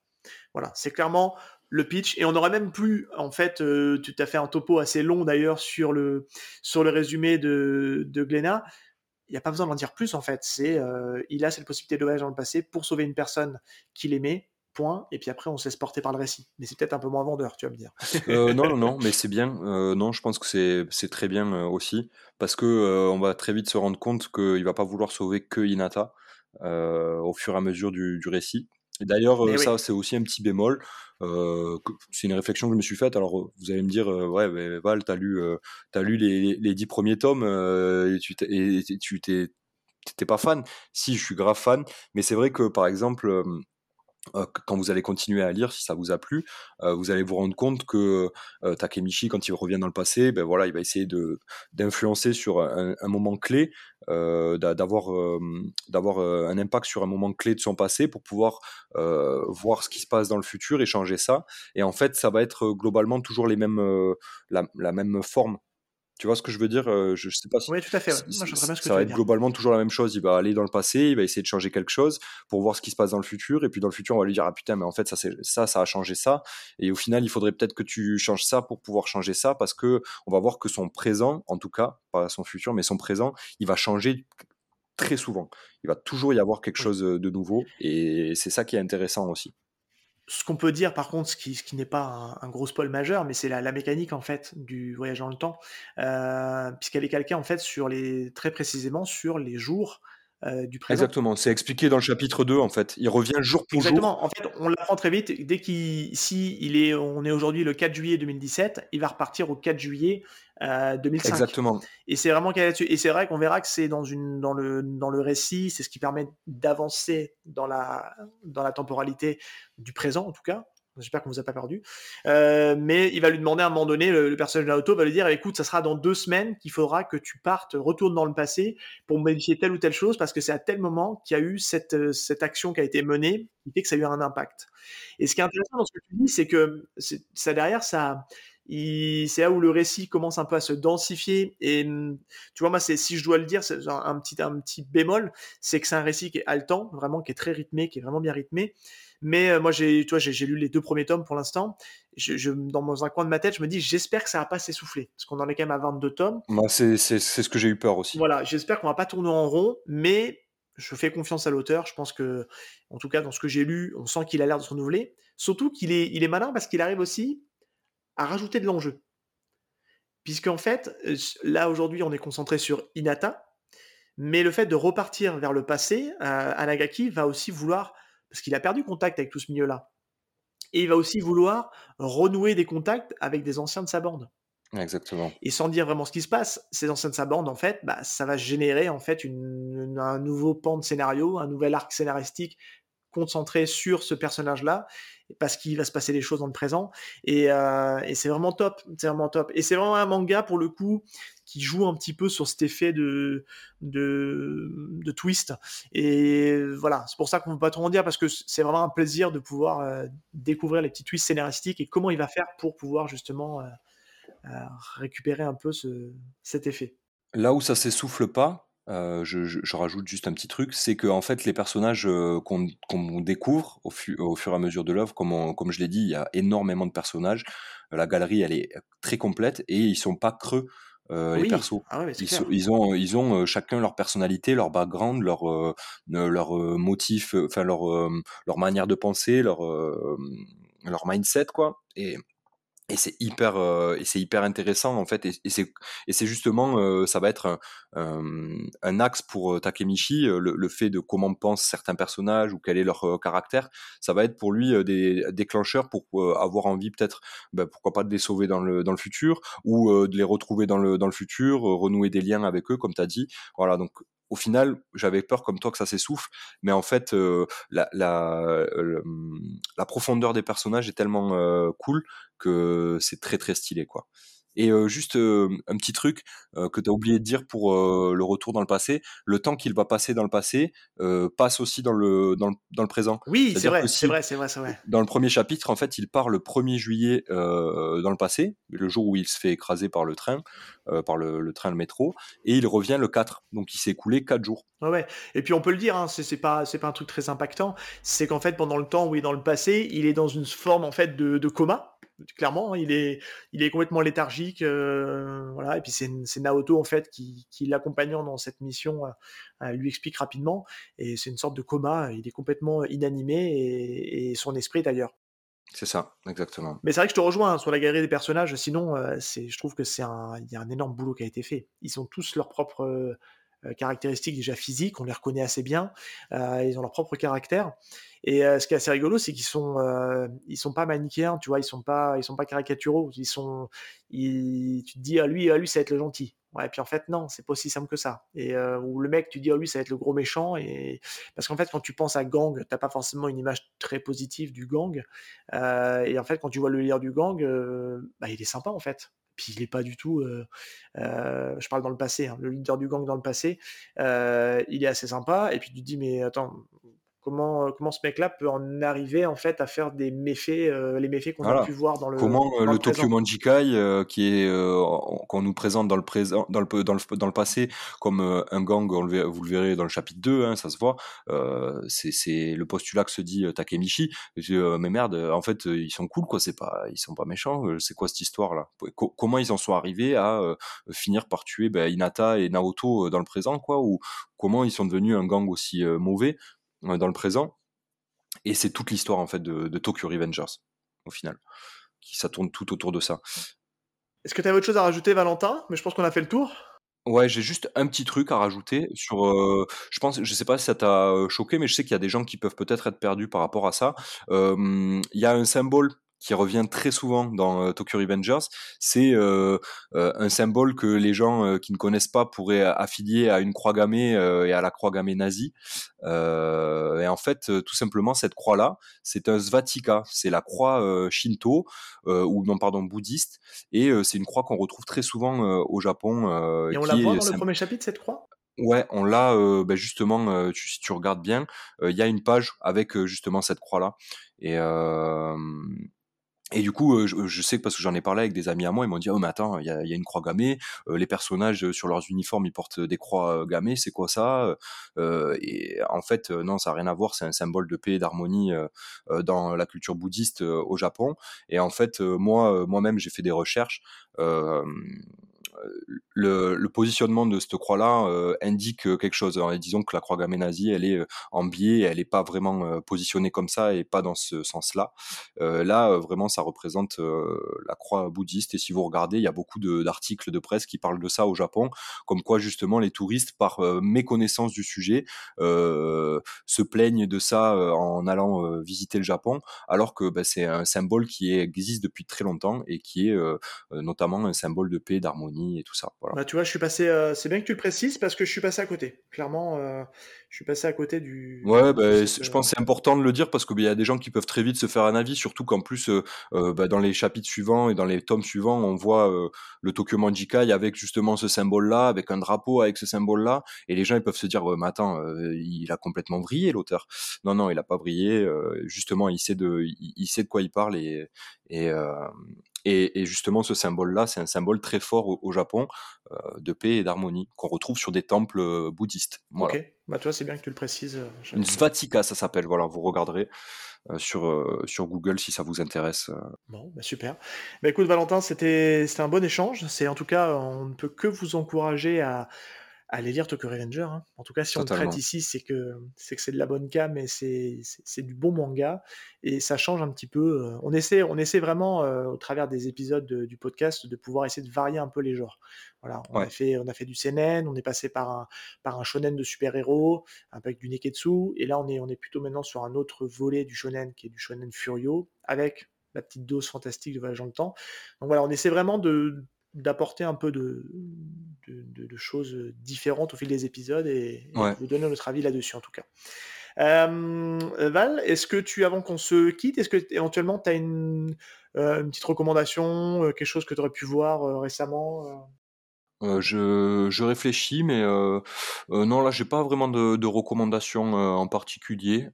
A: Voilà, c'est clairement le pitch. Et on aurait même plus, en fait, euh, tu t'as fait un topo assez long d'ailleurs sur le, sur le résumé de, de Glenna. Il n'y a pas besoin d'en dire plus en fait. C'est, euh, il a cette possibilité de voyage dans le passé pour sauver une personne qu'il aimait. Point. Et puis après, on se laisse porter par le récit. Mais c'est peut-être un peu moins vendeur, tu vas me dire.
B: Euh, non, non, non, mais c'est bien. non, je pense que c'est, très bien aussi. Parce que on va très vite se rendre compte qu'il va pas vouloir sauver que Inata au fur et à mesure du récit. D'ailleurs, ça, c'est aussi un petit bémol. Euh, c'est une réflexion que je me suis faite. Alors, vous allez me dire, ouais, mais Val, t'as lu, as lu les, les, dix premiers tomes et tu t'es, t'es pas fan. Si, je suis grave fan, mais c'est vrai que, par exemple, quand vous allez continuer à lire, si ça vous a plu, euh, vous allez vous rendre compte que euh, Takemichi, quand il revient dans le passé, ben voilà, il va essayer de d'influencer sur un, moment clé, d'avoir d'avoir un impact sur un moment clé de son passé pour pouvoir voir ce qui se passe dans le futur et changer ça. Et en fait, ça va être globalement toujours les mêmes la même forme tu vois ce que je veux dire Je sais pas si.
A: Oui, tout à fait. Moi, je bien ce
B: que ça va être globalement toujours la même chose. Il va aller dans le passé, il va essayer de changer quelque chose pour voir ce qui se passe dans le futur. Et puis dans le futur, on va lui dire Ah putain, mais en fait, ça, ça, ça a changé ça. Et au final, il faudrait peut-être que tu changes ça pour pouvoir changer ça parce que on va voir que son présent, en tout cas, pas son futur, mais son présent, il va changer très souvent. Il va toujours y avoir quelque chose de nouveau. Et c'est ça qui est intéressant aussi
A: ce qu'on peut dire par contre, ce qui, n'est pas un, gros spoil majeur, mais c'est la, mécanique en fait du voyage dans le temps, euh, puisqu'elle est calquée en fait sur les très précisément sur les jours du présent.
B: Exactement, c'est expliqué dans le chapitre 2 en fait. Il revient jour pour
A: Exactement.
B: jour.
A: En fait, on l'apprend très vite. Dès qu'il, si il est, on est aujourd'hui le 4 juillet 2017, il va repartir au 4 juillet 2005.
B: Exactement.
A: Et c'est vraiment qu'il là-dessus. Et c'est vrai qu'on verra que c'est dans une, dans le, dans le récit, c'est ce qui permet d'avancer dans la, dans la temporalité du présent en tout cas. J'espère qu'on vous a pas perdu. Euh, mais il va lui demander à un moment donné, le, personnage de Naoto va lui dire écoute, ça sera dans deux semaines qu'il faudra que tu partes, retournes dans le passé pour modifier telle ou telle chose parce que c'est à tel moment qu'il y a eu cette, euh, cette action qui a été menée qui fait que ça a eu un impact. Et ce qui est intéressant dans ce que tu dis, c'est que ça derrière, ça, c'est là où le récit commence un peu à se densifier. Et tu vois, moi, si je dois le dire, c'est petit, un petit bémol, c'est que c'est un récit qui est haletant, vraiment, qui est très rythmé, qui est vraiment bien rythmé. Mais euh, moi, j'ai, j'ai, lu les deux premiers tomes pour l'instant. Je, dans un coin de ma tête, je me dis, j'espère que ça va pas s'essouffler, parce qu'on en est quand même à 22 tomes.
B: Moi, c'est, c'est, c'est ce que j'ai eu peur aussi.
A: Voilà, j'espère qu'on va pas tourner en rond, mais je fais confiance à l'auteur. Je pense que, en tout cas, dans ce que j'ai lu, on sent qu'il a l'air de se renouveler. Surtout qu'il est, il est malin parce qu'il arrive aussi à rajouter de l'enjeu. Puisqu'en fait, euh, là aujourd'hui, on est concentré sur Inata, mais le fait de repartir vers le passé, euh, Anagaki va aussi vouloir parce qu'il a perdu contact avec tout ce milieu-là. Et il va aussi vouloir renouer des contacts avec des anciens de sa bande.
B: Exactement.
A: Et sans dire vraiment ce qui se passe, ces anciens de sa bande, en fait, bah, ça va générer en fait un nouveau pan de scénario, un nouvel arc scénaristique concentré sur ce personnage-là, parce qu'il va se passer des choses dans le présent. Et, euh, et c'est vraiment top, c'est vraiment top. Et c'est vraiment un manga pour le coup qui joue un petit peu sur cet effet de, de, twist. Et voilà, c'est pour ça qu'on ne peut pas trop en dire, parce que c'est vraiment un plaisir de pouvoir euh, découvrir les petits twists scénaristiques et comment il va faire pour pouvoir justement euh, récupérer un peu ce, cet effet.
B: Là où ça s'essouffle pas, euh, je, rajoute juste un petit truc, c'est que en fait les personnages euh, qu'on découvre au, au, fur et à mesure de l'œuvre, comme, comme je l'ai dit, il y a énormément de personnages. La galerie elle est très complète et ils sont pas creux. Euh, les persos.
A: Ah
B: ils, ont, ils ont chacun leur personnalité, leur background, leur, leur motif, enfin leur, leur manière de penser, leur, leur mindset quoi. Et et c'est hyper euh, et c'est hyper intéressant en fait et, c'est et c'est justement euh, ça va être un, un, axe pour euh, Takemichi le, le, fait de comment pensent certains personnages ou quel est leur caractère. Ça va être pour lui des déclencheurs pour avoir envie peut-être ben, pourquoi pas de les sauver dans le dans le futur ou de les retrouver dans le dans le futur renouer des liens avec eux comme tu as dit. Voilà donc au final, j'avais peur comme toi que ça s'essouffle, mais en fait, euh, la, la, la, profondeur des personnages est tellement euh, cool que c'est très très stylé, quoi. Et juste un petit truc que tu as oublié de dire pour le retour dans le passé, le temps qu'il va passer dans le passé passe aussi dans le, dans le, dans le présent.
A: Oui, c'est vrai, c'est vrai, c'est vrai, c'est vrai.
B: Dans le premier chapitre, en fait, il part le 1er juillet dans le passé, le jour où il se fait écraser par le train, par le, le, train, le métro, et il revient le 4. Donc il s'est écoulé 4 jours.
A: Ouais, ouais. Et puis on peut le dire, hein, c'est pas, c'est pas un truc très impactant, c'est qu'en fait, pendant le temps où il est dans le passé, il est dans une forme en fait de, de coma clairement, hein, il est, il est complètement léthargique, euh, voilà. Et puis c'est, Naoto en fait qui, qui l'accompagnant dans cette mission euh, lui explique rapidement. Et c'est une sorte de coma. Il est complètement inanimé et, son esprit d'ailleurs.
B: C'est ça, exactement.
A: Mais c'est vrai que je te rejoins hein, sur la galerie des personnages. Sinon, euh, c'est, je trouve que c'est un, il y a un énorme boulot qui a été fait. Ils ont tous leur propre caractéristiques déjà physiques, on les reconnaît assez bien. ils ont leur propre caractère. Et ce qui est assez rigolo, c'est qu'ils sont, ils sont pas manichéens, tu vois, ils sont pas, ils sont pas caricaturaux. Ils sont, tu te dis à lui, à lui, ça va être le gentil. Ouais, et puis en fait, non, c'est pas aussi simple que ça. Et ou le mec, tu dis à lui, ça va être le gros méchant. Et parce qu'en fait, quand tu penses à gang, t'as pas forcément une image très positive du gang. et en fait, quand tu vois le leader du gang, bah, il est sympa en fait puis il n'est pas du tout, je parle dans le passé, hein, le leader du gang dans le passé, il est assez sympa, et puis tu te dis, mais attends, comment, euh, comment ce mec-là peut en arriver en fait à faire des méfaits, euh, les méfaits qu'on a pu voir dans le
B: comment euh, le, Tokyo Manjikai qui est qu'on nous présente dans le présent dans le dans le, dans le passé comme un gang vous le verrez dans le chapitre 2 hein, ça se voit c'est le postulat que se dit Takemichi. Mais merde en fait ils sont cool quoi c'est pas ils sont pas méchants c'est quoi cette histoire là comment ils en sont arrivés à finir par tuer ben, Inata et Naoto dans le présent quoi? Ou comment ils sont devenus un gang aussi mauvais? Dans le présent. Et c'est toute l'histoire en fait de, Tokyo Revengers au final, qui ça tourne tout autour de ça.
A: Est-ce que tu as autre chose à rajouter, Valentin? Mais je pense qu'on a fait le tour.
B: Ouais, j'ai juste un petit truc à rajouter sur, heu, je pense je sais pas si ça t'a, heu, choqué, mais je sais qu'il y a des gens qui peuvent peut-être être perdus par rapport à ça. Il y a un symbole qui revient très souvent dans, heu, Tokyo Revengers, c'est, heu heu, un symbole que les gens, qui ne connaissent pas pourraient affilier à une croix gammée, et à la croix gammée nazie. Et en fait, tout simplement cette croix-là, c'est un svatika, c'est la croix, shinto, ou non pardon, bouddhiste et c'est une croix qu'on retrouve très souvent, au Japon,
A: Et on la voit dans le premier chapitre, cette croix?
B: Ouais, on l'a, heu, bah, justement, heu, tu si tu regardes bien, il y a une page avec, justement cette croix-là et hem et du coup, heu, je je sais parce que j'en ai parlé avec des amis à moi, ils m'ont dit: «Oh mais attends, il y a y a une croix gammée, heu, les personnages, heu, sur leurs uniformes, ils portent des croix, heu, gammées, c'est quoi ça?» heu et en fait, non, ça a rien à voir, c'est un symbole de paix et d'harmonie, heu, dans la culture bouddhiste, au Japon. Et en fait, moi, moi-même, j'ai fait des recherches, le positionnement de cette croix-là, heu, indique, quelque chose. Disons que la croix gammée nazie, elle est, heu, en biais, elle est pas vraiment, positionnée comme ça et pas dans ce sens-là. Là, vraiment, ça représente, la croix bouddhiste et si vous regardez, il y a beaucoup d'articles de presse qui parlent de ça au Japon, comme quoi justement les touristes par, méconnaissance du sujet, se plaignent de ça, en allant, visiter le Japon, alors que, bah, c'est un symbole qui existe depuis très longtemps et qui est, notamment un symbole de paix, d'harmonie et tout ça, voilà.
A: Bah, tu vois, je suis passé, heu c'est bien que tu le précises parce que je suis passé à côté. Clairement, heu, je suis passé à côté du
B: Ouais,
A: cette,
B: c'est je pense c'est important de le dire parce que, beh, il y a des gens qui peuvent très vite se faire un avis, surtout qu'en plus, bah, dans les chapitres suivants et dans les tomes suivants, on voit, le Tokyo Manjikai avec justement ce symbole-là, avec un drapeau avec ce symbole-là et les gens, ils peuvent se dire: «Ouais, mais attends, il a complètement vrillé l'auteur». Non, non, il a pas vrillé, heu, justement, il sait de il il sait de quoi il parle et et et justement ce symbole-là, c'est un symbole très fort au au Japon, heu, de paix et d'harmonie qu'on retrouve sur des temples, heu, bouddhistes.
A: OK, bah, tu vois, c'est bien que tu le précises, heu,
B: Une svatika, ça s'appelle, voilà, vous regarderez, sur, sur Google si ça vous intéresse,
A: Bon, bah, super. Bah, écoute Valentin, c'était c'était un bon échange. C'est en tout cas, on ne peut que vous encourager à à aller lire Tokyo Revenger, hein. En tout cas, si on le traite ici, c'est que c'est que c'est de la bonne came et c'est du bon manga et ça change un petit peu, heu, on essaie on essaie vraiment, heu, au travers des épisodes de du podcast, de pouvoir essayer de varier un peu les genres. Voilà, on a fait on a fait du seinen, on est passé par un par un shonen de super-héros, avec du neketsu et là, on est on est plutôt maintenant sur un autre volet du shonen qui est du shonen furio, avec la petite dose fantastique de voyage dans le temps. Donc voilà, on essaie vraiment de d'apporter un peu de de de de choses, différentes au fil des épisodes et et de
B: Ouais.
A: vous donner notre avis là-dessus, en tout cas. Hem, Val, est-ce que tu avant qu'on se quitte, est-ce que éventuellement tu as une, heu, une petite recommandation, heu, quelque chose que tu aurais pu voir, récemment, Heu,
B: je je réfléchis, mais heu heu, non, là, j'ai pas vraiment de de recommandations, heu, en particulier.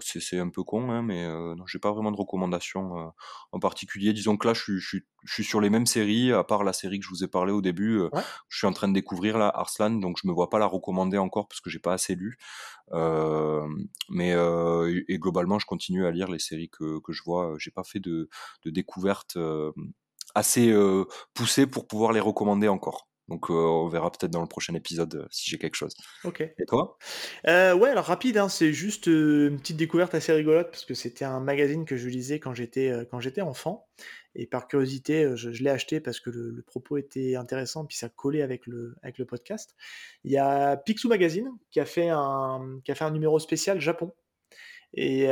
B: C'est un peu con, hein, mais non, j'ai pas vraiment de recommandations, en particulier. Disons que là, je suis je je suis sur les mêmes séries, à part la série que je vous ai parlé au début,
A: Ouais.
B: je suis en train de découvrir là, Arslan, donc je me vois pas la recommander encore parce que j'ai pas assez lu. Mais et globalement, je continue à lire les séries que que je vois, j'ai pas fait de de découvertes, hem, assez, heu, poussées pour pouvoir les recommander encore. Donc heu, on verra peut-être dans le prochain épisode, heu, si j'ai quelque chose.
A: OK.
B: Et toi?
A: Ouais, alors rapide, hein, c'est juste, une petite découverte assez rigolote parce que c'était un magazine que je lisais quand j'étais, quand j'étais enfant et par curiosité, je je l'ai acheté parce que le le propos était intéressant puis ça collait avec le avec le podcast. Il y a Picsou Magazine qui a fait un, qui a fait un numéro spécial Japon et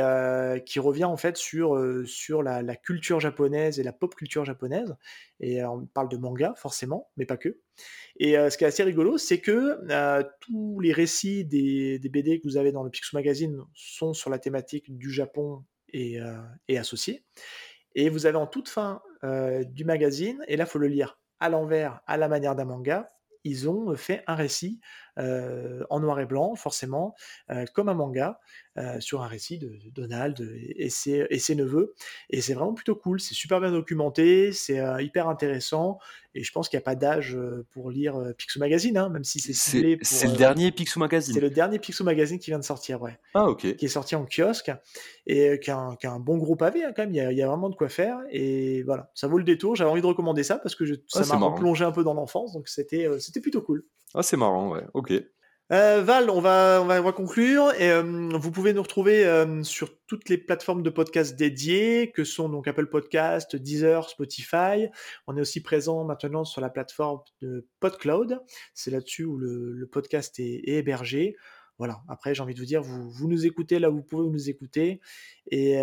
A: qui revient en fait sur, sur la culture japonaise et la pop culture japonaise. Et on parle de manga forcément, mais pas que. Et ce qui est assez rigolo, c'est que, tous les récits des des BD que vous avez dans le Picsou Magazine sont sur la thématique du Japon et et associés. Et vous avez en toute fin, du magazine et là, faut le lire à l'envers, à la manière d'un manga, ils ont, fait un récit, en noir et blanc forcément, heu, comme un manga, heu, sur un récit de de Donald et ses et ses neveux et c'est vraiment plutôt cool. C'est super bien documenté, c'est, hyper intéressant et je pense qu'il y a pas d'âge, pour lire, Picsou Magazine, hein, même si c'est
B: C'est
A: ciblé
B: c'est le dernier Picsou
A: c'est
B: Magazine?
A: le dernier Picsou Magazine qui vient de sortir, ouais,
B: Ah OK.
A: qui est sorti en kiosque et qui a un qui a un bon gros pavé, hein, quand même. Il y a il y a vraiment de quoi faire et voilà, ça vaut le détour. J'avais envie de recommander ça parce que je
B: Ah,
A: ça
B: c'est
A: m'a replongé un peu dans l'enfance, donc c'était plutôt cool.
B: Ah, c'est marrant, ouais, OK.
A: Euh, Val, on va, on va, on va conclure. Et, euh, vous pouvez nous retrouver euh, sur toutes les plateformes de podcast dédiées, que sont donc Apple Podcast, Deezer, Spotify. On est aussi présent maintenant sur la plateforme de PodCloud. C'est là-dessus où le, le podcast est, est, hébergé. Voilà. Après, j'ai envie de vous dire, vous, vous nous écoutez là où vous pouvez nous écouter. Et,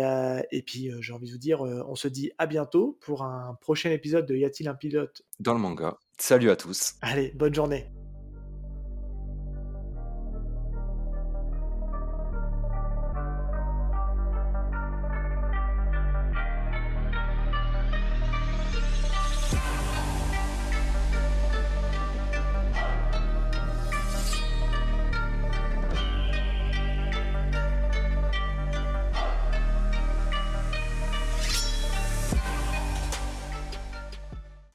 A: et puis, j'ai envie de vous dire, on se dit à bientôt pour un prochain épisode de Y a-t-il un pilote?
B: Dans le manga. Salut à tous.
A: Allez, bonne journée.